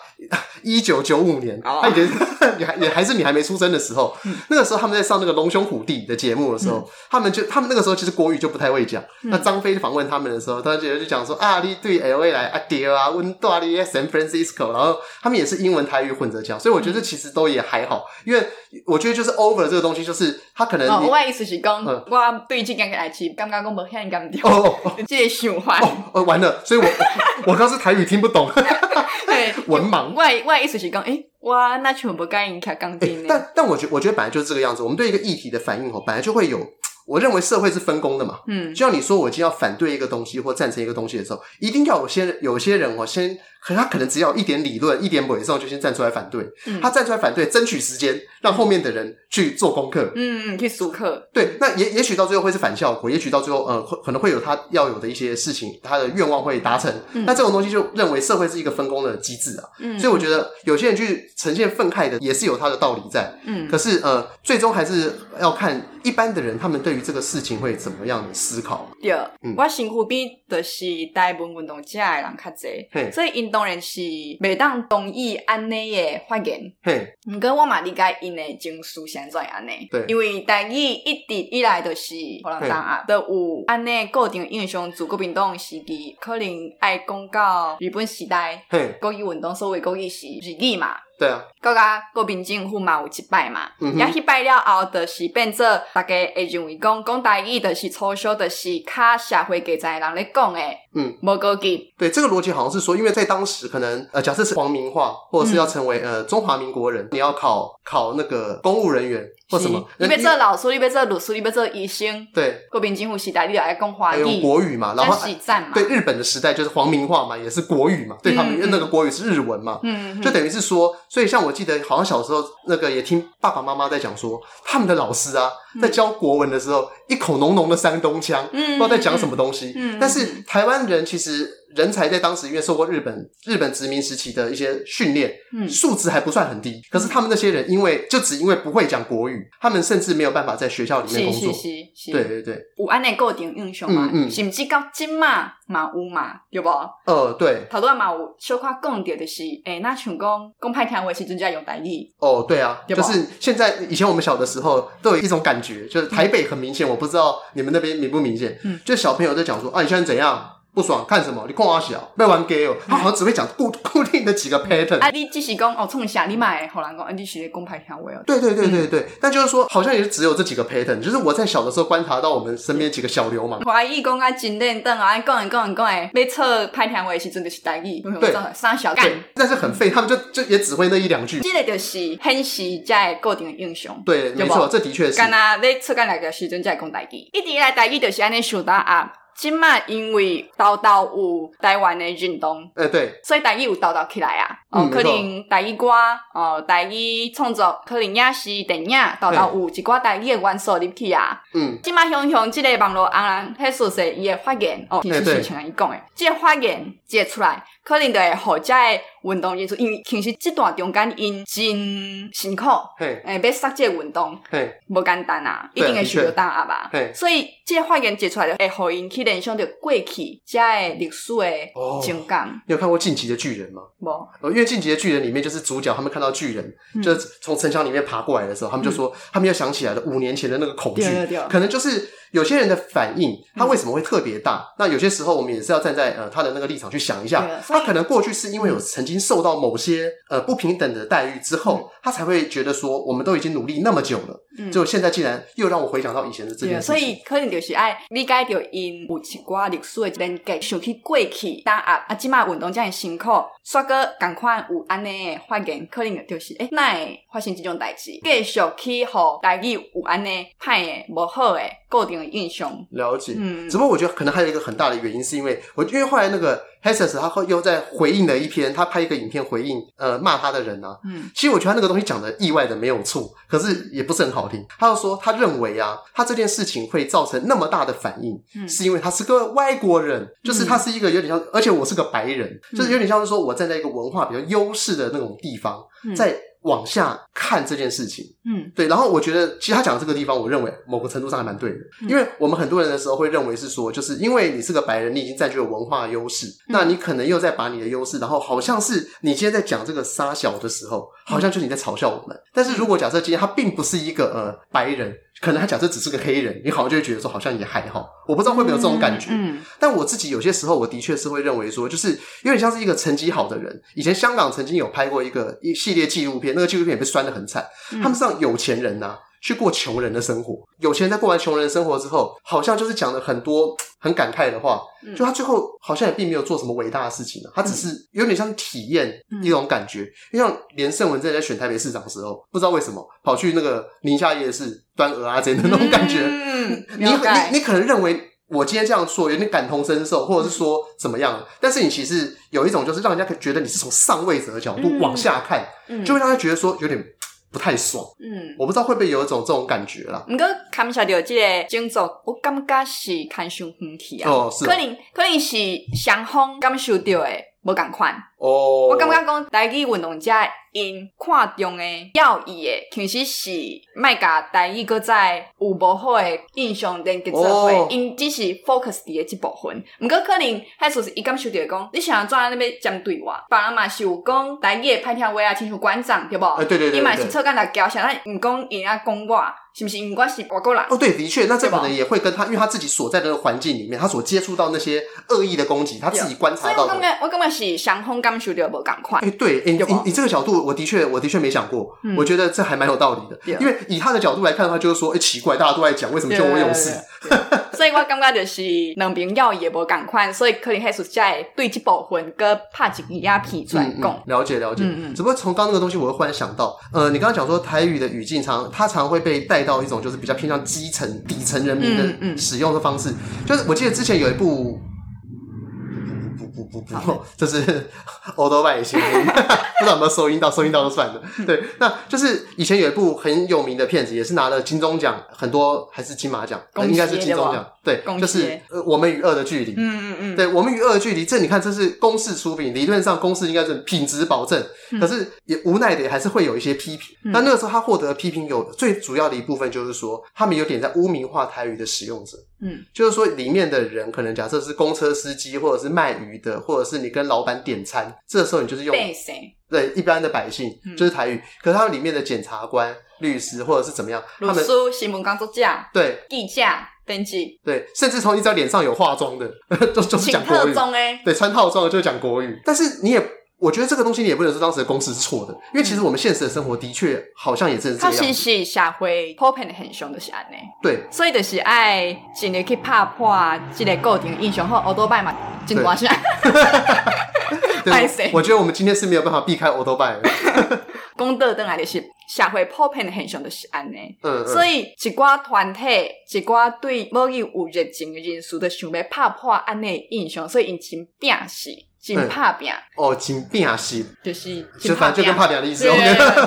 一九九五年，他以前也还也还是你还没出生的时候，那个时候他们在上那个龙兄虎弟的节目的时候，他们就他们那个时候其实国语就不太会讲。那张飞访问他们的时候，他觉得就讲说啊，你对 L A 来啊爹啊，温大利 San Francisco，然后他们也是英文台语混着讲，所以我觉得其实都也还好，因为我觉得就是 over 这个东西，就是他可能我的意思是讲，我对这件代志感觉讲无遐严重哦，这个想法哦，完了，所以我 我刚是台语听不懂，对，文盲。外外意思是讲，哎、欸，哇，那全部该应卡钢筋。但但我觉我觉得本来就是这个样子。我们对一个议题的反应，哦，本来就会有。我认为社会是分工的嘛。嗯，就像你说，我今天要反对一个东西或赞成一个东西的时候，一定要有些有些人，哦先。可他可能只要一点理论、一点伪造，就先站出来反对。嗯，他站出来反对，争取时间，让后面的人去做功课。嗯嗯，去熟课。对，那也也许到最后会是反效果，也许到最后，呃，会可能会有他要有的一些事情，他的愿望会达成。嗯，那这种东西就认为社会是一个分工的机制啊。嗯，所以我觉得有些人去呈现愤慨的，也是有他的道理在。嗯，可是呃，最终还是要看一般的人，他们对于这个事情会怎么样的思考。对，嗯，我辛苦比的是大部分运动家的人较侪，嘿所以因。当然是袂当同意安尼的发言，嘿。毋过我嘛理解因的情绪现在安尼，对，因为台语一直以来都是互人当啊，都有安尼固定印象，自国民党时期可能爱讲到日本时代，嘿，国语运动所谓国语是日语嘛。对啊，国家国民政府嘛有一摆嘛，也去摆了后，就是变做大家会认为讲讲台语，就是粗俗，就是较社会阶层人咧讲诶，嗯，无高级。对，这个逻辑好像是说，因为在当时可能呃，假设是皇民化，或者是要成为呃中华民国人，你要考考那个公务人员。或什么？你要做老师，你要做律师，你要做医生。对，国民政府时代，你来讲华语，用国语嘛，然后对日本的时代就是皇民化嘛，也是国语嘛，对他们那个国语是日文嘛，嗯，就等于是说，所以像我记得好像小时候那个也听爸爸妈妈在讲说，他们的老师啊，在教国文的时候，一口浓浓的山东腔，不知道在讲什么东西。但是台湾人其实。人才在当时因为受过日本日本殖民时期的一些训练，嗯，素质还不算很低。可是他们那些人，因为就只因为不会讲国语，他们甚至没有办法在学校里面工作。是是是是，对对对，有安内固定印象嘛？嗯嗯，甚至到今嘛嘛有嘛，有不？呃，对。头拄嘛有小可讲到的是，诶，那像讲讲歹听话时阵就要用台语。哦，对啊，就是现在以前我们小的时候都有一种感觉，就是台北很明显，我不知道你们那边明不明显？嗯，就小朋友在讲说啊，你现在怎样？不爽看什么？你看我小，不要玩 gay 哦。他好像只会讲固固定的几个 pattern。啊，你只是讲哦，冲下你买，好难讲。你是公牌听话哦。对对对对对，但就是说，好像也是只有这几个 pattern。就是我在小的时候观察到我们身边几个小流氓。怀疑讲啊，真认真啊，讲讲讲讲诶，没错，牌听话是真的是大意。对，三小干。但是很废，他们就就也只会那一两句。这个就是很实在固定的英雄。对，没错，这的确是。干啊你出干来个时阵在讲大意，一直以来大意就是安尼想到啊。即卖因为豆豆有台湾的运动，呃，对，所以台语有豆豆起来啊。哦，可能台语歌，哦，台语创作，可能也是电影有一寡台语的元素入去啊。嗯，今麦想想，即个网络红人迄说说伊的发言，哦，其实是像伊讲的，即个发言接出来，可能就会好遮个运动因素，因为其实这段中间因真辛苦，诶，要杀这个运动，嘿，无简单啊，一定会需要打压吧。所以这个发言接出来，就会互因去联想着过去遮个历史诶情感。你有看过《进击的巨人》吗？无，因为《进击的巨人》里面就是主角他们看到巨人，就是从城墙里面爬过来的时候，他们就说，他们又想起来了五年前的那个恐惧，可能就是。有些人的反应，他为什么会特别大？嗯、那有些时候，我们也是要站在呃他的那个立场去想一下。他可能过去是因为有曾经受到某些呃不平等的待遇之后，嗯、他才会觉得说，我们都已经努力那么久了，嗯、就现在竟然又让我回想到以前的这件事情。所以可能就是爱理解到因有一寡历史的连结，想去过去打压啊，即马运动这样辛苦，煞个赶快有安尼发言，可能就是诶，那会发生这种代志，继续去互大家有安尼歹的无好的固定。印象了解，嗯，只不过我觉得可能还有一个很大的原因，是因为我因为后来那个 Hesses 他后又在回应了一篇，他拍一个影片回应呃骂他的人啊，嗯，其实我觉得他那个东西讲的意外的没有错，可是也不是很好听。他就说他认为啊，他这件事情会造成那么大的反应，嗯，是因为他是个外国人，就是他是一个有点像，而且我是个白人，就是有点像是说我站在一个文化比较优势的那种地方，在。往下看这件事情，嗯，对，然后我觉得其实他讲的这个地方，我认为某个程度上还蛮对的，嗯、因为我们很多人的时候会认为是说，就是因为你是个白人，你已经占据了文化优势，嗯、那你可能又在把你的优势，然后好像是你今天在讲这个沙小的时候，好像就是你在嘲笑我们。嗯、但是如果假设今天他并不是一个呃白人。可能他假设只是个黑人，你好像就会觉得说好像也还好，我不知道会不会有这种感觉。嗯，嗯，但我自己有些时候，我的确是会认为说，就是有点像是一个成绩好的人。以前香港曾经有拍过一个一系列纪录片，那个纪录片也被酸得很惨。嗯、他们是让有钱人呐、啊。去过穷人的生活，有钱人在过完穷人的生活之后，好像就是讲了很多 很感慨的话。嗯、就他最后好像也并没有做什么伟大的事情，他只是有点像体验一种感觉。就、嗯、像连胜文在在选台北市长的时候，不知道为什么跑去那个宁夏夜市端蚵仔煎的那种感觉。嗯、你你你可能认为我今天这样说有点感同身受，或者是说怎么样？嗯、但是你其实有一种就是让人家觉得你是从上位者的角度往下看，嗯嗯、就会让他觉得说有点。不太爽，嗯，我不知道会不会有一种这种感觉啦。不过看下到这个工作，我感觉是看上远去啊。哦，是可能可能是双方感受到的无共款。哦，我感觉讲台语运动者因看重诶要义诶，其实是卖甲台语搁再有无好诶印象连结做伙，因只是 focus 伫诶即部分。毋过可能迄时是伊感受着讲，你想要怎样那边针对我？别人嘛是有讲台语诶歹听话啊，亲像馆长对无？哎，对对对，伊嘛是错干来交啥？咱毋讲伊啊讲我，是不是？毋管是外国人。哦，对，的确，那这可能也会跟他，因为他自己所在的环境里面，他所接触到那些恶意的攻击，他自己观察到的。所以我感觉，我感觉是双方感受到无共款。哎，对，你你你这个角度，我的确，我的确没想过。我觉得这还蛮有道理的，因为以他的角度来看的话，就是说，哎，奇怪，大家都在讲，为什么就我勇士？所以我感觉就是两边要也无共款，所以可能还是在对这部分跟拍一个鸦片出来讲。了解了解，嗯嗯。只不过从刚刚那个东西，我又忽然想到，呃，你刚刚讲说台语的语境常，它常会被带到一种就是比较偏向基层底层人民的使用的方式，就是我记得之前有一部。不不这是欧多拜的声音，不知道有没有收音到，收音到就算了。对，那就是以前有一部很有名的片子，也是拿了金钟奖，很多还是金马奖，应该是金钟奖。对，就是呃，我们与恶的距离。嗯嗯嗯，对，我们与恶的距离，这你看，这是公式出品，理论上公式应该是品质保证，可是也无奈的还是会有一些批评。那那个时候他获得批评有最主要的一部分，就是说他们有点在污名化台语的使用者。嗯，就是说里面的人可能假设是公车司机，或者是卖鱼的，或者是你跟老板点餐，这时候你就是用对一般的百姓就是台语，可是他们里面的检察官、律师或者是怎么样，他们新闻工作者对。记者编辑。对，甚至从你只要脸上有化妆的，就就是讲国语，对穿套装的就讲国语，但是你也。我觉得这个东西你也不能说当时的公司是错的，因为其实我们现实的生活的确好像也正是这样。他其实社会普遍的现象就是安尼。对，所以就是爱尽力去拍破这个固定印象和欧多拜嘛，真关系。对，我觉得我们今天是没有办法避开欧多拜的。公道等来的是社会普遍的现象就是安尼。嗯，嗯，所以一寡团体，一寡对某语有热情的人士，就想要拍破安尼印象，所以因真拼死，真拍拼。哦，真拼是，就是就反正就跟拍拼的意思。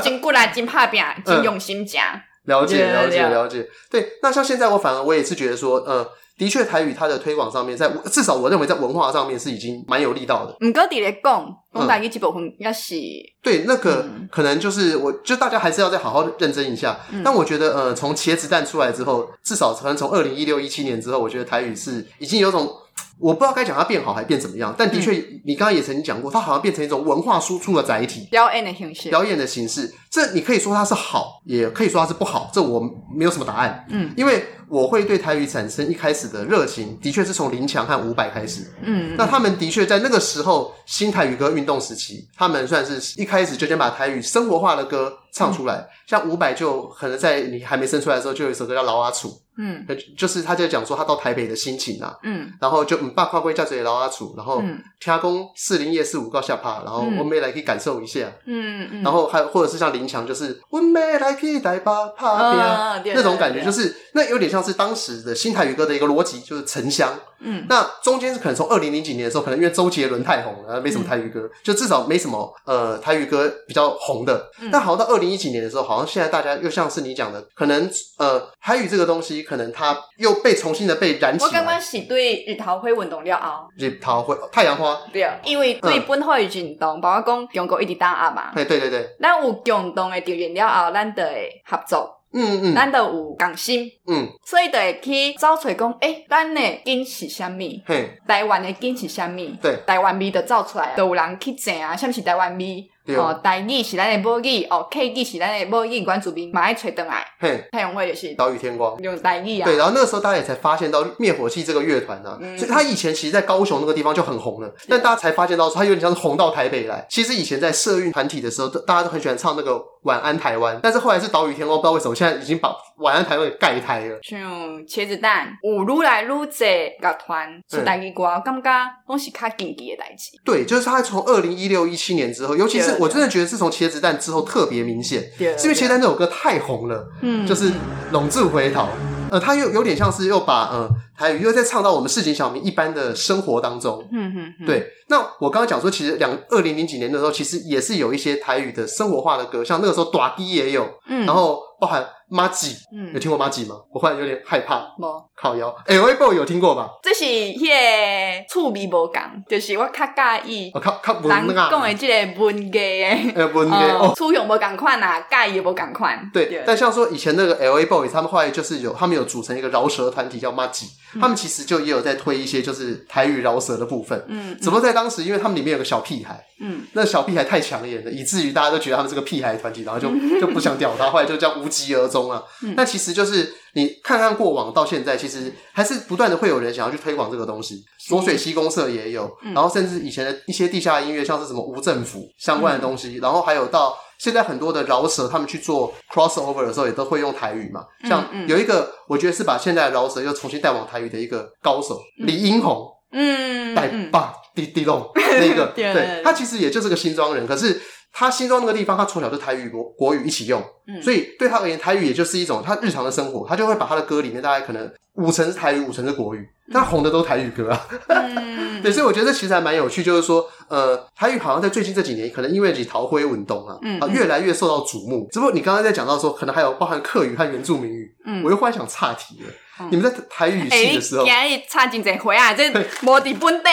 真过来，真拍拼，真用心讲。了解，了解，了解。对，那像现在我反而我也是觉得说，呃。的确，台语它的推广上面，在至少我认为在文化上面是已经蛮有力道的。唔过，底咧讲，讲台语这部分应该是对那个可能就是我，就大家还是要再好好认真一下。嗯、但我觉得，呃，从茄子蛋出来之后，至少可能从二零一六一七年之后，我觉得台语是已经有种。我不知道该讲它变好还变怎么样，但的确，你刚刚也曾经讲过，它好像变成一种文化输出的载体，表演的形式，表演的形式。这你可以说它是好，也可以说它是不好，这我没有什么答案。嗯，因为我会对台语产生一开始的热情，的确是从林强和伍佰开始。嗯，那他们的确在那个时候新台语歌运动时期，他们算是一开始就先把台语生活化的歌唱出来。嗯、像伍佰就可能在你还没生出来的时候，就有一首歌叫《老阿楚》。嗯，就是他在讲说他到台北的心情啊，嗯，然后就嗯，爸跨归叫这里老阿楚，然后听阿公四零夜四五告下趴，然后我们也来可以感受一下，嗯嗯，然后还有或者是像林强，就是我妹来可以带把趴边那种感觉，就是那有点像是当时的新台语歌的一个逻辑，就是沉香，嗯，那中间是可能从二零零几年的时候，可能因为周杰伦太红了，没什么台语歌，就至少没什么呃台语歌比较红的，但好像到二零一几年的时候，好像现在大家又像是你讲的，可能呃台语这个东西。可能它又被重新的被燃起来。我刚刚是对日头会运动了后，日头会太阳花。对，因为对本土的运动，包括讲中国一直打压嘛。对对对对。咱有共同的敌人了后，咱就会合作。嗯嗯。咱就有共心。嗯。所以就会去找出来讲，诶，咱的根是啥物？嘿。台湾的根是啥物？对。台湾味就造出来，就有人去争啊，什么是台湾味？哦，台语是咱的母语，哦，，K 语是咱的母语，关注民蛮爱吹灯来。嘿，太阳会就是岛屿天光用台语啊。对，然后那个时候大家也才发现到灭火器这个乐团呢，所以他以前其实，在高雄那个地方就很红了，但大家才发现到说他有点像是红到台北来。其实以前在社运团体的时候，大家都很喜欢唱那个晚安台湾，但是后来是岛屿天光，不知道为什么现在已经把晚安台湾给盖台了。像茄子蛋，有愈来愈多乐团是台语歌，我感觉拢是较近期的代志。对，就是他从二零一六一七年之后，尤其是我真的觉得自从。茄子蛋之后特别明显，对是因为茄子蛋那首歌太红了，嗯，就是拢住回头，呃，他又有点像是又把呃台语又在唱到我们市井小民一般的生活当中，嗯嗯，对。那我刚刚讲说，其实两二零零几年的时候，其实也是有一些台语的生活化的歌，像那个时候大支也有，嗯，然后包含。麻吉，嗯，有听过麻吉吗？我忽然有点害怕。无靠腰，L.A. Boy 有听过吧？这是迄个趣味无共，就是我较介意。我较较文啊。人讲的这个文艺诶，呃，文艺哦，取向无共款啊，介意无共款。对，但像说以前那个 L.A. Boy，他们后来就是有，他们有组成一个饶舌团体叫麻吉，他们其实就也有在推一些就是台语饶舌的部分。嗯，只不过在当时，因为他们里面有个小屁孩，嗯，那小屁孩太抢眼了，以至于大家都觉得他们是个屁孩团体，然后就就不想屌他，后来就这样无疾而终啊。那其实就是你看看过往到现在，其实还是不断的会有人想要去推广这个东西。浊水溪公社也有，然后甚至以前的一些地下音乐，像是什么无政府相关的东西，然后还有到现在很多的饶舌，他们去做 crossover 的时候，也都会用台语嘛。像有一个，我觉得是把现在的饶舌又重新带往台语的一个高手李英宏，嗯，带棒滴滴龙那一个，对，他其实也就是个新庄人，可是。他心中那个地方，他从小就台语国国语一起用，嗯，所以对他而言，台语也就是一种他日常的生活，他就会把他的歌里面大概可能五成是台语，五成是国语，但红的都是台语歌啊，嗯，对，所以我觉得这其实还蛮有趣，就是说，呃，台语好像在最近这几年，可能因为你逃灰文动啊，嗯，越来越受到瞩目。只不过你刚刚在讲到说，可能还有包含客语和原住民语，嗯，我又忽然想岔题了。你们在台语系的时候，欸、差真侪回啊！这无伫本地，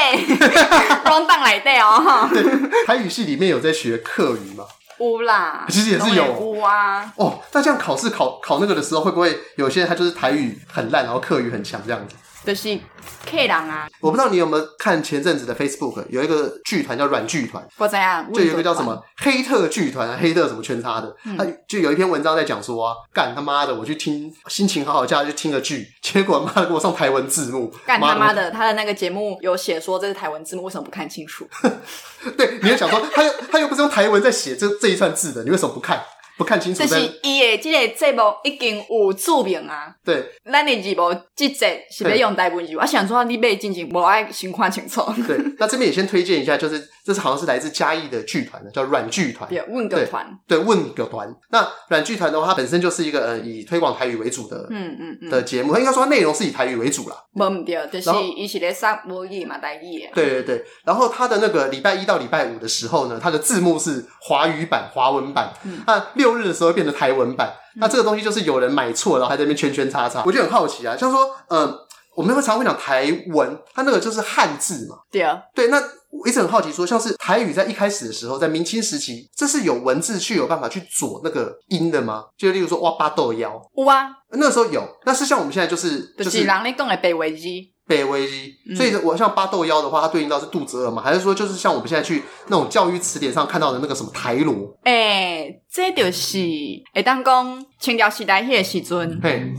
乱荡来的哦。台语系里面有在学客语吗？有啦，其实也是有。污啊。哦，那这样考试考考那个的时候，会不会有些人他就是台语很烂，然后客语很强这样子？就是 K 人啊！我不知道你有没有看前阵子的 Facebook，有一个剧团叫软剧团。我怎样？就有一个叫什么黑特剧团啊，黑特什么圈叉的，他就有一篇文章在讲说啊，干他妈的，我去听心情好好假去听个剧，结果妈的给我上台文字幕。干他妈的，他的那个节目有写说这是台文字幕，为什么不看清楚？对，你就想说他又他又不是用台文在写这这一串字的，你为什么不看？不看清楚。就是伊的这个节目已经有注明啊。对，咱的字幕这节是要用台文字。我想说，你买进前无爱先看清楚。对，那这边也先推荐一下，就是这是好像是来自嘉义的剧团的，叫软剧团。对，问个团。对，问个团。那软剧团的话，它本身就是一个呃以推广台语为主的，嗯嗯嗯的节目。它应该说它内容是以台语为主啦。无毋对，就是伊是咧上母语嘛，台语的。对对对，然后它的那个礼拜一到礼拜五的时候呢，它的字幕是华语版、华文版。那六日的时候变成台文版。那这个东西就是有人买错，然后还在那边圈圈叉叉。我就很好奇啊，像说，嗯，我们会常会讲台文，它那个就是汉字嘛。对啊。对，那我一直很好奇，说像是台语在一开始的时候，在明清时期，这是有文字去有办法去左那个音的吗？就例如说，哇八豆腰。哇啊。那时候有，那是像我们现在就是就是人咧讲的白话字。北维基，所以我像八豆腰的话，它对应到是肚子饿嘛？还是说就是像我们现在去那种教育词典上看到的那个什么台罗？哎、欸，这就是会当讲清朝时代迄个时阵，嘿，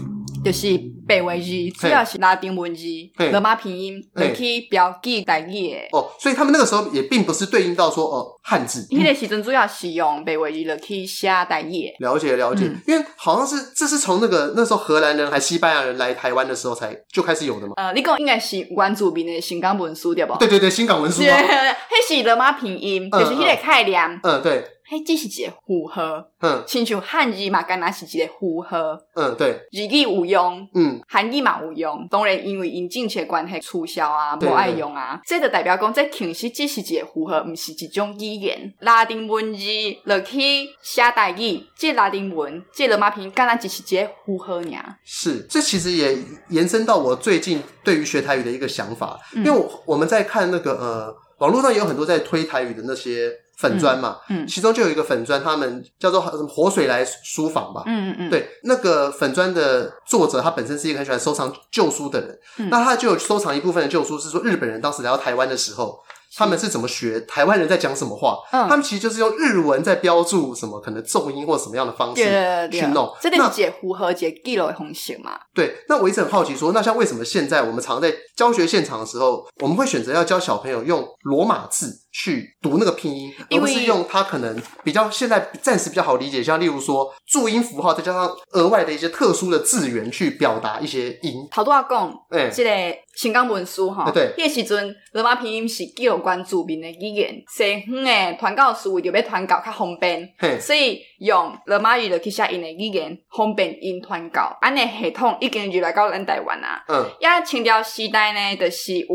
就是。白话字主要是拉丁文字，罗马拼音来去标记台语的。哦，所以他们那个时候也并不是对应到说哦汉字。迄个时阵主要是用白话字来去写台语。了解了解，因为好像是这是从那个那时候荷兰人还西班牙人来台湾的时候才就开始有的嘛。呃，你讲应该是原住民的新港文书对不？对对对，新港文书。对，迄是罗马拼音，就是迄个概念。嗯，对。迄只是一个符号，嗯，亲像汉字嘛，干那是一个符号，嗯，对，日语有用，嗯，韩语嘛有用，当然因为因政策关系取消啊，无爱用啊，这就代表讲这其实只是一个符号，毋是一种语言。拉丁文字落去写代语，这拉丁文，这罗马拼音干那只是一个符号尔。是，这其实也延伸到我最近对于学台语的一个想法，因为我我们在看那个呃，网络上也有很多在推台语的那些。粉砖嘛，嗯，其中就有一个粉砖，他们叫做什么“活水来书房”吧，嗯嗯嗯，对，那个粉砖的作者，他本身是一个很喜欢收藏旧书的人，嗯，那他就有收藏一部分的旧书，是说日本人当时来到台湾的时候。他们是怎么学台湾人在讲什么话？嗯，他们其实就是用日文在标注什么可能重音或什么样的方式去弄。这里解符合解记录的方式嘛？对。那我一直很好奇说，那像为什么现在我们常在教学现场的时候，我们会选择要教小朋友用罗马字去读那个拼音，而不是用它可能比较现在暂时比较好理解，像例如说注音符号，再加上额外的一些特殊的字源去表达一些音。头拄仔讲，哎，这个新港文书哈，对，那个时阵罗马拼音是记录关注民的语言，西方的传教士为着要传教较方便，所以用罗马语来去写因的语言，方便因传教。安尼系统已经入来到咱台湾啊。嗯，呀，清朝时代呢，就是有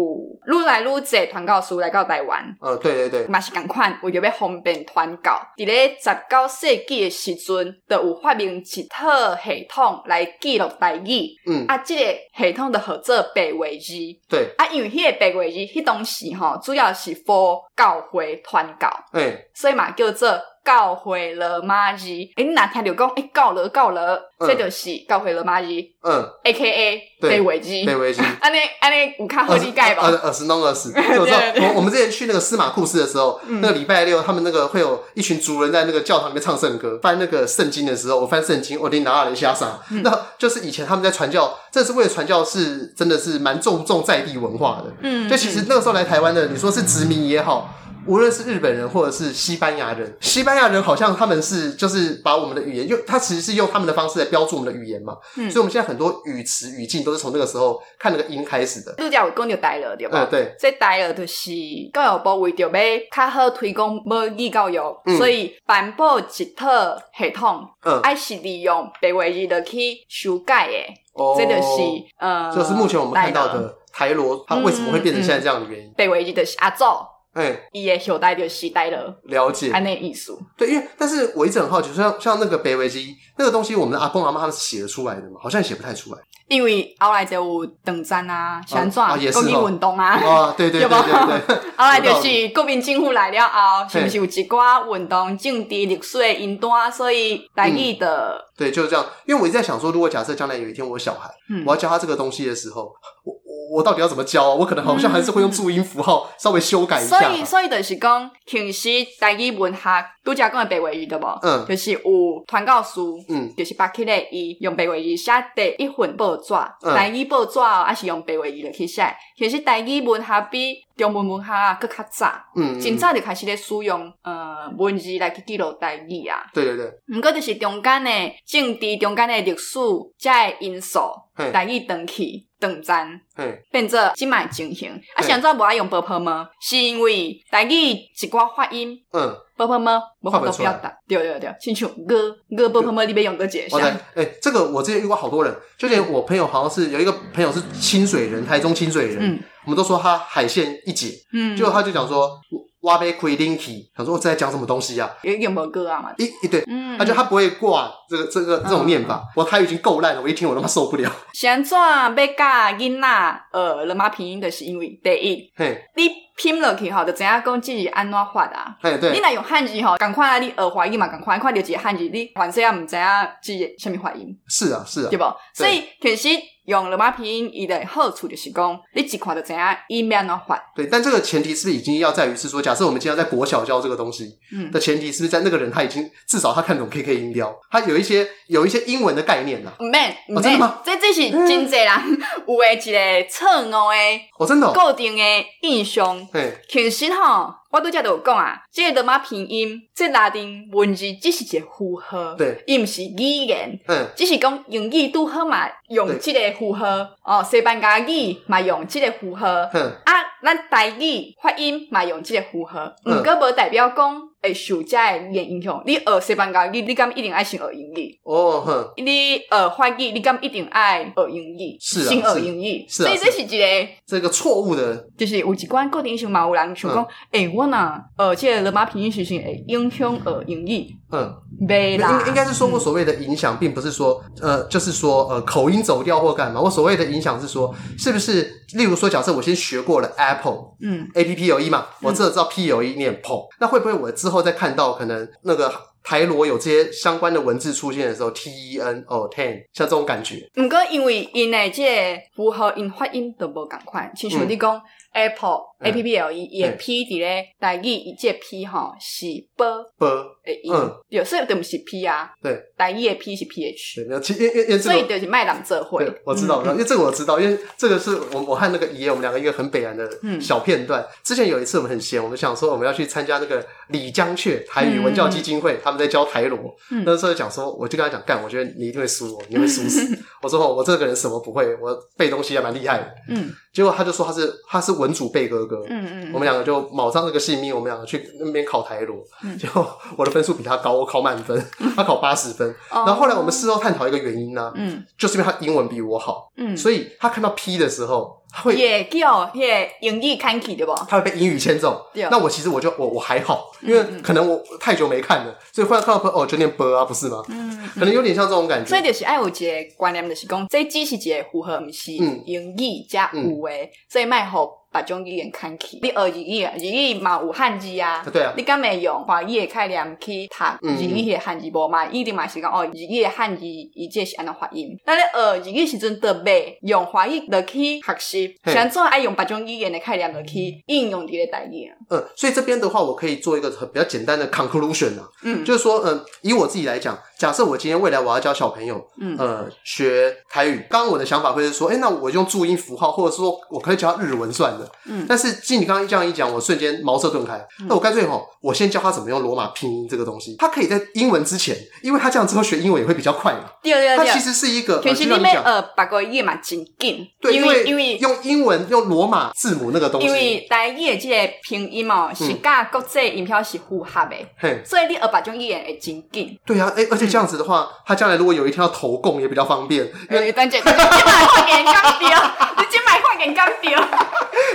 愈来愈侪传教士来到台湾。嗯，对对对，嘛是共款，为着要方便传教。伫咧十九世纪的时阵，就有发明一套系统来记录台语。嗯，啊，这个系统就号做白话字。对，啊，因为迄个白话字，迄当时吼，主要是。教会传教，欸、所以嘛叫做教会了马字。诶、欸，你哪天就讲？诶、欸，教罗教罗，这就是教会了马字。嗯，A K A 白话字，白话字。安尼安尼有较好理盖吧？耳耳弄耳屎。就说我我们之前去那个司马库斯的时候，嗯、那个礼拜六，他们那个会有一群族人在那个教堂里面唱圣歌。翻那个圣经的时候，我翻圣经，我听拿阿人瞎傻。嗯、那就是以前他们在传教，这是为了传教，是真的是蛮重重在地文化的。嗯，就其实那个时候来台湾的，你说是殖民也好。无论是日本人或者是西班牙人，西班牙人好像他们是就是把我们的语言用，他其实是用他们的方式来标注我们的语言嘛。嗯，所以我们现在很多语词语境都是从那个时候看那个音开始的。你讲有讲就呆了对吧？嗯，对。这呆了就是教育部为着要较好推广母语教育，嗯、所以颁布一套系统，嗯，爱是利用白话字的去修改的。哦，这就是呃，就是目前我们看到的台罗，它为什么会变成现在这样的原因？白话字的是阿祖。哎，伊个小代就时代了，了解，安尼意思。对，因为但是我一直很好奇，像像那个白话字那个东西，我们的阿公阿妈他们是写得出来的吗？好像写不太出来。因为后来就有党战啊，旋转国民运动啊，啊，对对对对对。后来就是国民政府来了后，是不是有一寡运动政治历史的因端，所以来意的。对，就是这样。因为我一直在想说，如果假设将来有一天我有小孩，我要教他这个东西的时候，我。我到底要怎么教？我可能好像还是会用注音符号稍微修改一下。所以，所以就是讲，其实台语文学拄则讲的白话语对不？嗯，就是有传教书，嗯，就是把起来伊用白话语写第一份报纸，台语报纸还是用白话语来去写。其实台语文学比中文文学啊，佮较早，嗯，真早就开始咧使用呃文字来去记录代志啊。对对对。毋过就是中间诶政治、中间诶历史遮诶因素，代志断去断嗯，变做即卖情形。啊，现在无爱用波波吗？是因为代志一寡发音，嗯，波波吗？无法度表达。对对对，亲像歌歌波波吗？你别用个解释。诶、欸，这个我之前遇过好多人，就连我朋友好像是有一个朋友是清水人，台中清水人。嗯我们都说他海鲜一姐，嗯，结果他就讲说。挖杯亏林体，想说我在讲什么东西啊？有有没有歌啊嘛？一一对，嗯，他就他不会挂这个这个这种念法。我台语已经够烂了，我一听我他妈受不了。现在要教囡仔呃，罗马拼音的是因为第一，嘿，你拼落去吼，就知影讲这是安怎发啊？嘿，对，你若用汉字吼，赶快你学华语嘛，赶快看到一个汉字，你反正也唔知影这是什么发音。是啊，是啊，对不？所以其实。用罗马拼音，伊的好处就是讲，你一看就知影伊要安怎发。对，但这个前提是不是已经要在于是说，假设我们今天在国小教这个东西，嗯，的前提是不是在那个人他已经至少他看懂 KK 音标，他有一些有一些英文的概念啦。唔免，唔免，这这是真济人 有诶一个错误诶，哦，真的固定诶印象。嘿，其实吼。我拄则就有讲啊，这个罗马拼音，这拉丁文字只是一个符号，对，伊毋是语言，嗯，只是讲英语拄好嘛，用即个符号，哦，西班牙语嘛用即个符号，嗯，啊，咱台语发音嘛用即个符号，毋过无代表讲会受这个语言影响。你学西班牙语，你敢一定爱先学英语？哦，哼，你学法语，你敢一定爱学英语？是先学英语，所以这是一个这个错误的，就是有一关固定印象嘛，有人想讲，诶。我呢，呃，这个罗马拼音学习会影响学英语，嗯，没啦，应应该是说我所谓的影响，并不是说，呃，就是说，呃，口音走调或干嘛。我所谓的影响是说，是不是，例如说，假设我先学过了 Apple，嗯，A P P 有 E 嘛，我知道知道 P 有 E 念 P，那会不会我之后再看到可能那个台罗有这些相关的文字出现的时候，T E N 哦 ten，像这种感觉？不过因为因诶这符号因发音都无共款，其实你讲。Apple A P P L E 也 P 伫咧，台语伊这 P 吼是 b b 诶音，对，所以就毋是 P 啊，对，台语的 P 是 P H，对，其实因因因所以就是麦当这会，我知道，因为这个我知道，因为这个是我我和那个爷，我们两个一个很北南的小片段。之前有一次我们很闲，我们想说我们要去参加那个李江雀台语文教基金会，他们在教台罗，那时候讲说，我就跟他讲干，我觉得你一定会输我，你会输死。我说我这个人什么不会，我背东西还蛮厉害的，嗯。结果他就说他是他是文主背哥哥，嗯嗯，我们两个就卯上这个性命，我们两个去那边考台罗，嗯、结果我的分数比他高，我考满分，嗯、他考八十分。哦、然后后来我们事后探讨一个原因呢、啊，嗯，就是因为他英文比我好，嗯，所以他看到 P 的时候。他会也叫也英语看起对不？他会被英语牵走。那我其实我就我我还好，因为可能我太久没看了，所以忽然看到哦，就念 b 啊，不是吗？嗯，可能有点像这种感觉。所以就是爱有一个观念，就是讲这只是一个符合，不是英语加五诶，所以卖好。把种语言看起，你学日语啊，日语嘛有汉字啊，对啊，你敢会用华语的概念去读日语的汉字无嘛？一定嘛是讲哦，日语的汉字伊这是安怎发音？但你学日语时阵特别用华语来去学习，想做爱用把种语言的概念落去应用这个代语。嗯，所以这边的话，我可以做一个比较简单的 conclusion 啊，嗯，就是说，嗯，以我自己来讲，假设我今天未来我要教小朋友，嗯，呃，学台语，刚刚我的想法会是说，哎，那我用注音符号，或者说我可以教日文算。嗯，但是经你刚刚这样一讲，我瞬间茅塞顿开。那我干脆吼，我先教他怎么用罗马拼音这个东西。他可以在英文之前，因为他这样之后学英文也会比较快嘛。对对对，他其实是一个。其实你们呃，八个月嘛，紧紧。对，因为因为用英文用罗马字母那个东西。因为台语的这个拼音哦，是甲国际音标是符合的。嘿，所以你学八种语言会紧紧。对啊，哎，而且这样子的话，他将来如果有一天要投共也比较方便。因为等下，你今买换给人刚掉，你今买换给人刚掉。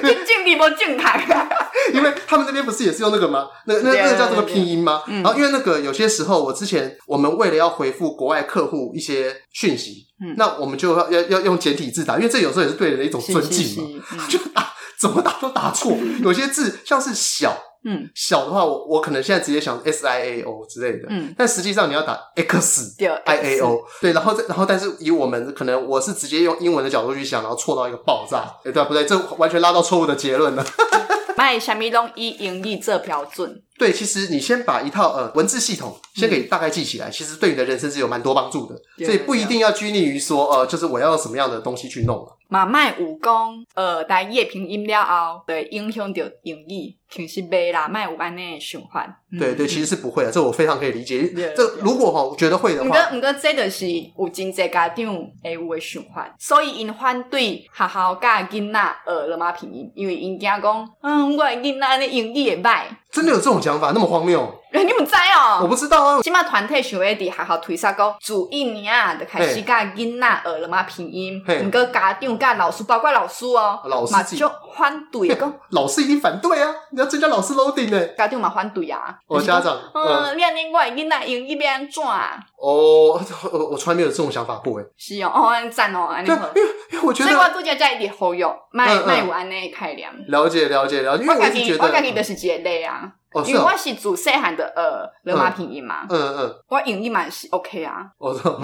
正经地不敬台，因为他们那边不是也是用那个吗？那那那个叫什么拼音吗？然后因为那个有些时候，我之前我们为了要回复国外客户一些讯息，那我们就要要要用简体字打，因为这有时候也是对人的一种尊敬嘛，就打怎么打都打错，有些字像是小。嗯，小的话，我我可能现在直接想 S I A O 之类的，嗯，但实际上你要打 X I A O，对，然后再然后，但是以我们可能我是直接用英文的角度去想，然后错到一个爆炸，哎，对不对？这完全拉到错误的结论了。卖虾米东以盈利这标准？对，其实你先把一套呃文字系统先给大概记起来，其实对你的人生是有蛮多帮助的。对所以不一定要拘泥于说，呃，就是我要用什么样的东西去弄了。嘛，卖有讲，呃，台语拼音了后，对影响着英语，其实袂啦，卖有安尼循环。对对，其实是不会的，这我非常可以理解。这如果哈，我觉得会的话，毋过毋过，这就是有真侪家长会有诶想法，所以因反对学校教囡仔学罗马拼音，因为因惊讲，嗯，我囡仔的英语会歹。真的有这种讲法，那么荒谬？你唔知哦？我不知道啊。即马团体想要伫学校推说讲，自一年啊，就开始教囡仔学了嘛拼音，毋过家长甲老师，包括老师哦，老师嘛就反对讲，老师一定反对啊！你要增加老师 loading 呢？家长嘛反对啊。我家长，嗯，你安尼我的囡仔英语要安怎啊？哦，我我从来没有这种想法过诶。是哦，哦，安赞哦，安尼好。因为因为我觉得，所以我拄则才一直呼吁，卖卖有安尼概念。了解了解了解，因为我是觉得，我家己就是一个例啊。因为我是自细汉的呃罗马拼音嘛，嗯嗯，我英语嘛是 OK 啊。我操，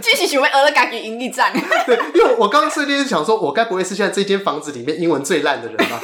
只是想要学了家己英语战。对，因为我刚刚瞬间想说，我该不会是现在这间房子里面英文最烂的人吧？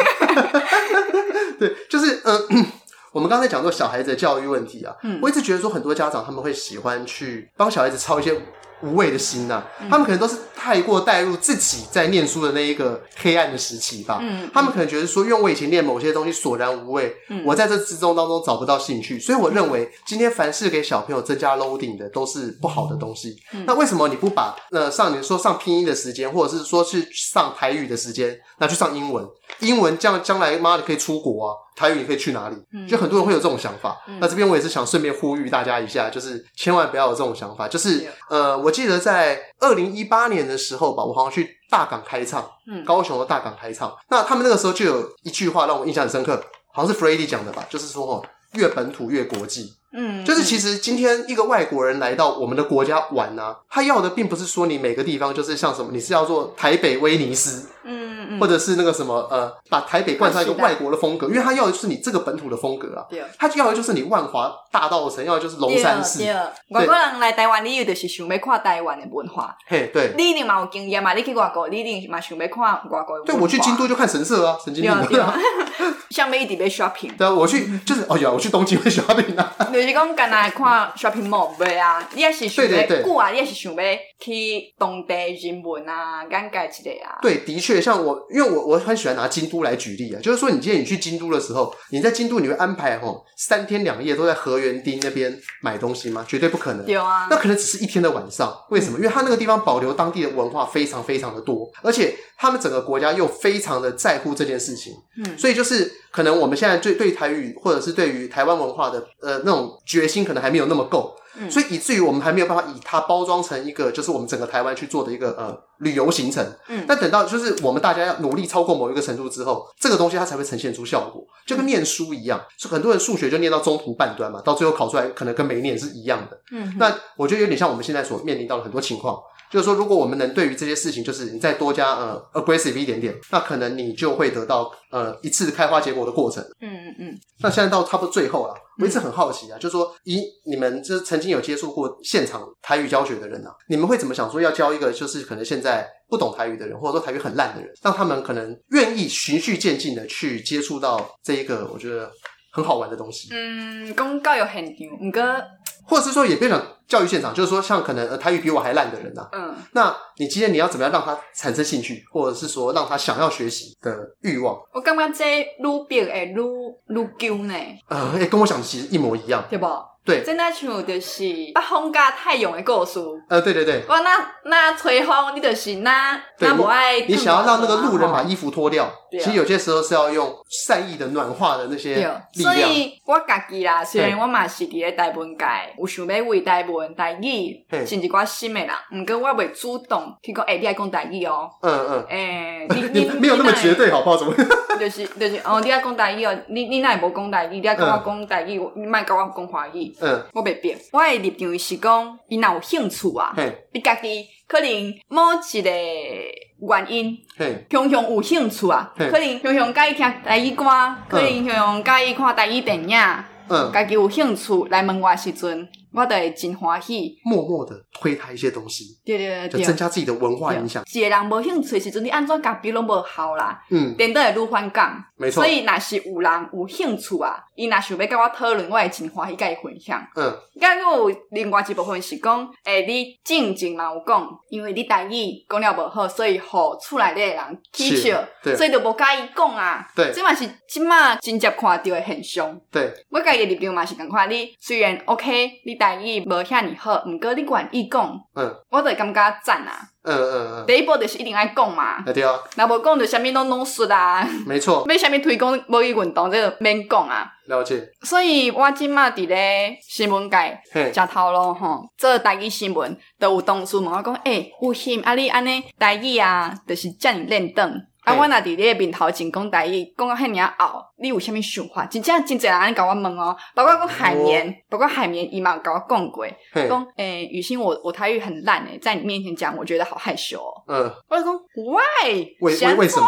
对，就是嗯，我们刚才讲说小孩子的教育问题啊，嗯，我一直觉得说很多家长他们会喜欢去帮小孩子抄一些。无畏的心呐、啊，他们可能都是太过带入自己在念书的那一个黑暗的时期吧。嗯，他们可能觉得说，因为我以前念某些东西索然无味，嗯，我在这之中当中找不到兴趣，所以我认为今天凡是给小朋友增加 loading 的都是不好的东西。嗯，那为什么你不把呃上你说上拼音的时间，或者是说去上台语的时间，拿去上英文？英文这样将来妈的可以出国啊，台语你可以去哪里？就很多人会有这种想法。那这边我也是想顺便呼吁大家一下，就是千万不要有这种想法。就是呃，我记得在二零一八年的时候吧，我好像去大港开唱，高雄的大港开唱。那他们那个时候就有一句话让我印象很深刻，好像是 Freddie 讲的吧，就是说哦，越本土越国际。嗯，就是其实今天一个外国人来到我们的国家玩啊，他要的并不是说你每个地方就是像什么，你是要做台北威尼斯，嗯嗯，或者是那个什么呃，把台北冠上一个外国的风格，因为他要的就是你这个本土的风格啊，对，他要的就是你万华大道城，要的就是龙山寺。外国人来台湾，你有的是想要看台湾的文化，嘿，对，你一定嘛有经验嘛，你去外国，你一定嘛想要看外国。对，我去京都就看神社啊，神经病。对啊，像没一直被 shopping。对啊，我去就是哦呀，我去东京会 shopping 啊，就是讲干那。看 shopping mall 对啊，你也是想要久啊，你也是想要去当地人文啊，尴尬之类啊。对，的确，像我，因为我我很喜欢拿京都来举例啊，就是说，你今天你去京都的时候，你在京都你会安排吼三天两夜都在河原町那边买东西吗？绝对不可能。有啊，那可能只是一天的晚上。为什么？因为他那个地方保留当地的文化非常非常的多，而且他们整个国家又非常的在乎这件事情。嗯，所以就是可能我们现在对对台语或者是对于台湾文化的呃那种决心，可能还没有那么够。嗯、所以以至于我们还没有办法以它包装成一个，就是我们整个台湾去做的一个呃旅游行程。嗯，但等到就是我们大家要努力超过某一个程度之后，这个东西它才会呈现出效果，就跟念书一样。是、嗯、很多人数学就念到中途半端嘛，到最后考出来可能跟没念是一样的。嗯，那我觉得有点像我们现在所面临到的很多情况。就是说，如果我们能对于这些事情，就是你再多加呃 aggressive 一点点，那可能你就会得到呃一次开花结果的过程。嗯嗯嗯。那现在到差不多最后了，我一直很好奇啊，嗯、就是说，以你们这曾经有接触过现场台语教学的人啊，你们会怎么想说要教一个就是可能现在不懂台语的人，或者说台语很烂的人，让他们可能愿意循序渐进的去接触到这一个我觉得很好玩的东西？嗯，公教育很牛，唔过。或者是说，也别讲教育现场，就是说，像可能呃台语比我还烂的人呐、啊，嗯，那你今天你要怎么样让他产生兴趣，或者是说让他想要学习的欲望？我感觉这愈变诶愈愈久呢，呃，诶跟我想的其实一模一样，对不？对，真的像就是北风加太阳的故事。呃，对对对。哇，那那吹风，你就是那那不爱。你想要让那个路人把衣服脱掉，其实有些时候是要用善意的暖化的那些力量。所以我家己啦，虽然我嘛是伫咧台湾界，有想要为台湾台语，甚至我心的人，毋过我袂主动去讲，诶，你爱讲台语哦。嗯嗯。诶，你你没有那么绝对，好不好？怎么？就是就是哦，你爱讲台语哦，你你那也无讲台语，你爱跟我讲台语，你莫跟我讲华语。嗯，我袂变，我诶立场是讲，伊若有兴趣啊，伊家己可能某一个原因，雄雄有兴趣啊，可能雄雄介意听台语歌，可能雄雄介意看台语电影，嗯，家己有兴趣来问我时阵，我就会真欢喜，默默的推他一些东西，对对对，就增加自己的文化影响。一个人无兴趣时阵，你安怎甲比拢无效啦？嗯，变得会愈反感。没错。所以若是有人有兴趣啊，伊若想要甲我讨论，我会真欢喜甲伊分享。嗯，甲有另外一部分是讲，诶、欸，你静静嘛有讲，因为你台语讲了无好，所以互厝内底的人取笑，所以就无甲伊讲啊。对，这嘛是即嘛真正看到的现象。对，我家己的立场嘛是共款，你虽然 OK，你台语无遐尔好，毋过你愿意讲，嗯，我就会感觉赞啊。嗯嗯嗯，第一步就是一定爱讲嘛。对啊。若无讲就啥物拢拢输啊。没错。要啥物推广无去运动，这个免讲啊。了解。所以我即马伫咧新闻界食头路吼，做台语新闻都有同事问我讲，诶、欸，有闲啊？你安尼台语啊，就是遮尔练转。啊！我若伫你诶面头前讲台语，讲到遐尔后，你有虾米想法？真正真侪人安尼甲我问哦，包括讲海绵，哦、包括海绵伊嘛有甲我讲过，讲诶，雨欣，我我台语很烂诶，在你面前讲，我觉得好害羞。嗯，我就讲，why？为为为什么？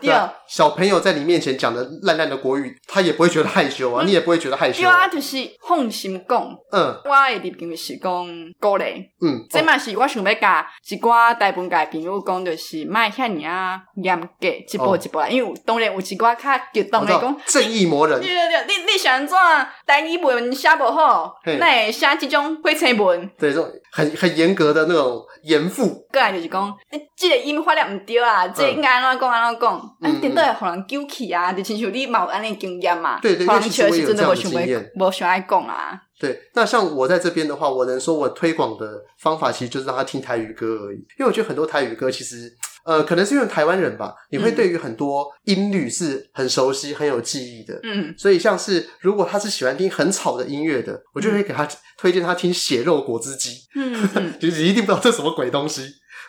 对啊，小朋友在你面前讲的烂烂的国语，他也不会觉得害羞啊，嗯、你也不会觉得害羞。对啊，就是放心讲。嗯，我诶立场是讲鼓励。嗯，这嘛是我想要甲一寡台湾界朋友讲，就是卖遐尔啊严。给一步一步来，因为当然有一寡较激动的讲正义魔人，对对对，你你想怎单语文写不好，那会写这种灰尘文，对，这种很很严格的那种严父。过来就是讲，你这个音发了唔对啊，这应该安怎讲安怎讲，啊，顶多会互人纠起啊，就亲像你冇安尼经验嘛，对对，因为其实我有这样的经验，无想爱讲啊。对，那像我在这边的话，我能说我推广的方法，其实就是让他听台语歌而已，因为我觉得很多台语歌其实。呃，可能是因为台湾人吧，你会对于很多音律是很熟悉、很有记忆的。嗯，所以像是如果他是喜欢听很吵的音乐的，我就会给他推荐他听血肉果汁机。嗯，就是一定不知道这什么鬼东西。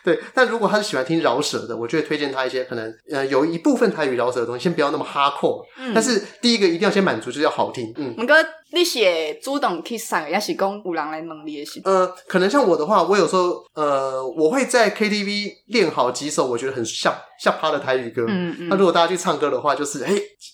对，但如果他是喜欢听饶舌的，我就会推荐他一些可能呃有一部分台语饶舌的东西，先不要那么哈扣。嗯，但是第一个一定要先满足，就是要好听。嗯，那个你是主动去送，也是讲有人来问你的是？呃，可能像我的话，我有时候呃，我会在 KTV 练好几首我觉得很像像趴的台语歌。嗯嗯。那如果大家去唱歌的话，就是哎，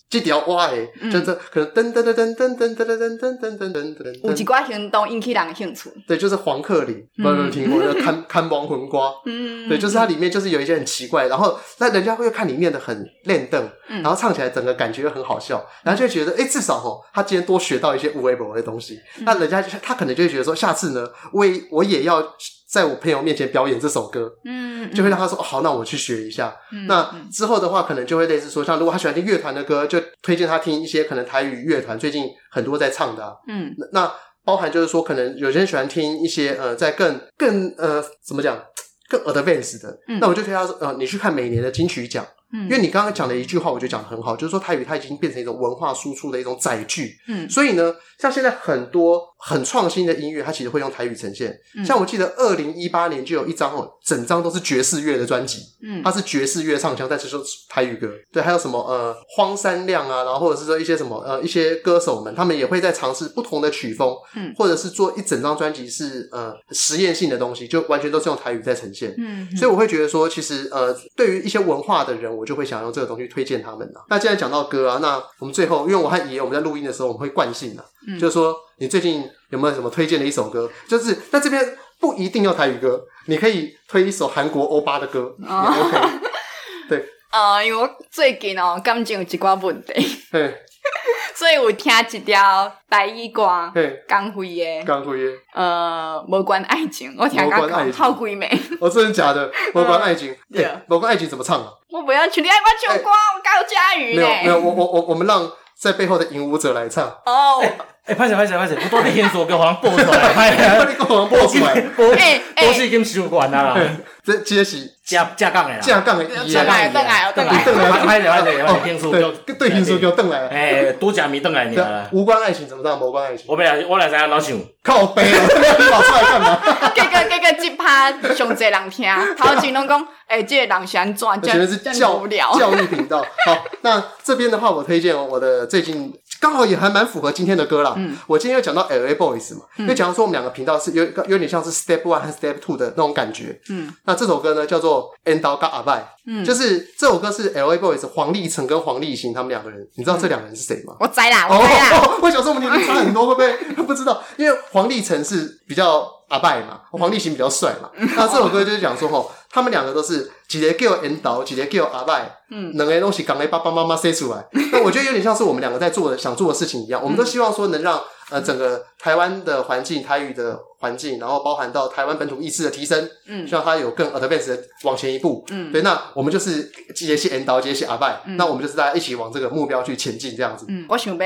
这条哇哎，就这可能噔噔噔噔噔噔噔噔噔噔噔噔噔。有一挂行动引起人的兴趣。对，就是黄克林，不知道有没有听过？叫看 看亡魂瓜。嗯。对，就是它里面就是有一些很奇怪，然后那人家会看里面的很练邓，然后唱起来整个感觉很好笑，然后就会觉得哎，至少哦，他今天多学到一些。些无微博的东西，那人家他可能就会觉得说，下次呢，我也我也要在我朋友面前表演这首歌，嗯，就会让他说，好，那我去学一下。嗯、那之后的话，可能就会类似说，像如果他喜欢听乐团的歌，就推荐他听一些可能台语乐团最近很多在唱的、啊，嗯，那包含就是说，可能有些人喜欢听一些呃，在更更呃，怎么讲，更 advanced 的，嗯、那我就推他说，呃，你去看每年的金曲奖。因为你刚刚讲的一句话，我觉得讲的很好，就是说台语它已经变成一种文化输出的一种载具。嗯，所以呢，像现在很多很创新的音乐，它其实会用台语呈现。嗯，像我记得二零一八年就有一张哦，整张都是爵士乐的专辑。嗯，它是爵士乐唱腔，但是说台语歌。对，还有什么呃荒山亮啊，然后或者是说一些什么呃一些歌手们，他们也会在尝试不同的曲风。嗯，或者是做一整张专辑是呃实验性的东西，就完全都是用台语在呈现。嗯，所以我会觉得说，其实呃对于一些文化的人，我。我就会想用这个东西推荐他们了。那既然讲到歌啊，那我们最后，因为我和爷爷我们在录音的时候，我们会惯性的，嗯、就是说你最近有没有什么推荐的一首歌？就是在这边不一定要台语歌，你可以推一首韩国欧巴的歌，哦、也 OK。对，呃，因为我最近哦感情有一寡问题。对。所以我听一条白衣歌，江辉的，江辉的，呃，无关爱情，我听刚好鬼美，哦，真的假的？无关爱情，对，无关爱情怎么唱？啊？我不要去，你爱我唱歌，我高佳瑜。没有没有，我我我我们让在背后的引舞者来唱。哦，哎，拍手拍手拍手，我多点线索给黄播出来，你给黄播出来，播播是啦。这这是架架杠的啦，架杠的，架杠的，邓来，邓来，邓来，拍着拍着，我听书就对听书叫邓来，哎，多假米邓来你啊！无关爱情怎么唱？无关爱情，我本来我来知影老想靠背了，你跑出来干嘛？这个这个这趴上侪人听，头前拢讲，哎，这个人想转，我觉得是教教育频道。好，那这边的话，我推荐我的最近刚好也还蛮符合今天的歌啦。嗯，我今天又讲到 LA Boys 嘛，因为假如说我们两个频道是有有点像是 Step One 和 Step Two 的那种感觉。嗯，那这首歌呢叫做《Endao Ga Abai》，嗯，就是这首歌是 LA Boys 黄立成跟黄立行他们两个人，你知道这两个人是谁吗？我摘啦，我摘啦。哦，我小时候我们年龄差很多，会不会 不知道？因为黄立成是比较阿拜嘛，黄立行比较帅嘛。那这首歌就是讲说吼，他们两个都是几个叫 Endao，几个叫阿拜，嗯，两个东西刚给爸爸妈妈生出来。那我觉得有点像是我们两个在做的想做的事情一样，我们都希望说能让呃整个台湾的环境，台语的环境，然后包含到台湾本土意识的提升，嗯，希望它有更 advanced 的往前一步，嗯，对，那我们就是接些 Endao，接些阿拜，那我们就是大家一起往这个目标去前进，这样子。嗯，我想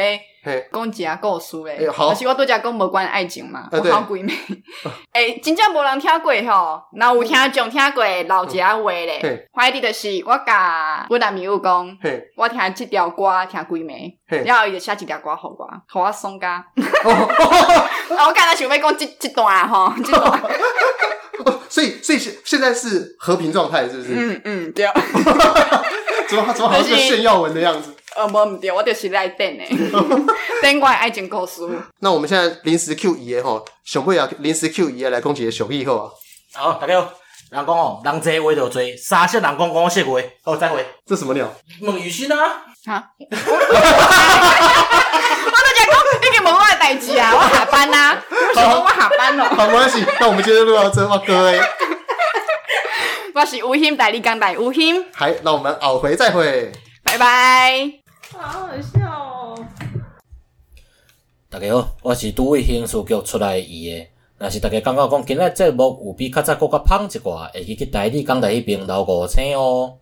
要讲一下故事诶，欸、好，是我拄则讲无关爱情嘛，我好闺蜜，诶、欸，真正无人听过吼，那有听众听过老一仔话咧，怀疑就是我甲我男朋友讲，我听这条歌听闺蜜，然后伊就写一条歌互我，互我送家。我刚才想要讲这这段吼，这段，所以所以现现在是和平状态，是不是？嗯嗯，对。怎么怎么好像是炫耀文的样子？呃，无毋对，我就是来等诶，等我爱情故事。那我们现在临时 Q 伊的吼，想不要临时 Q 伊个来讲一个俗语好啊。好，大家好，人讲哦，人济话就济，三色人讲讲色话。好，再会。这什么鸟？问雨欣啊？哈？我都讲讲，你给问我的代志啊，我下班啦。好，我下班了。好，没关系。那我们今天就录到这，我各位。我是吴昕，代理讲代吴昕。好，那我们后回再会。拜拜。好好笑哦！大家好，我是拄为刑事局出来伊个。若是大家感觉讲今日节目有比较早搁较芳一寡，会去去台理讲台迄边留五星哦。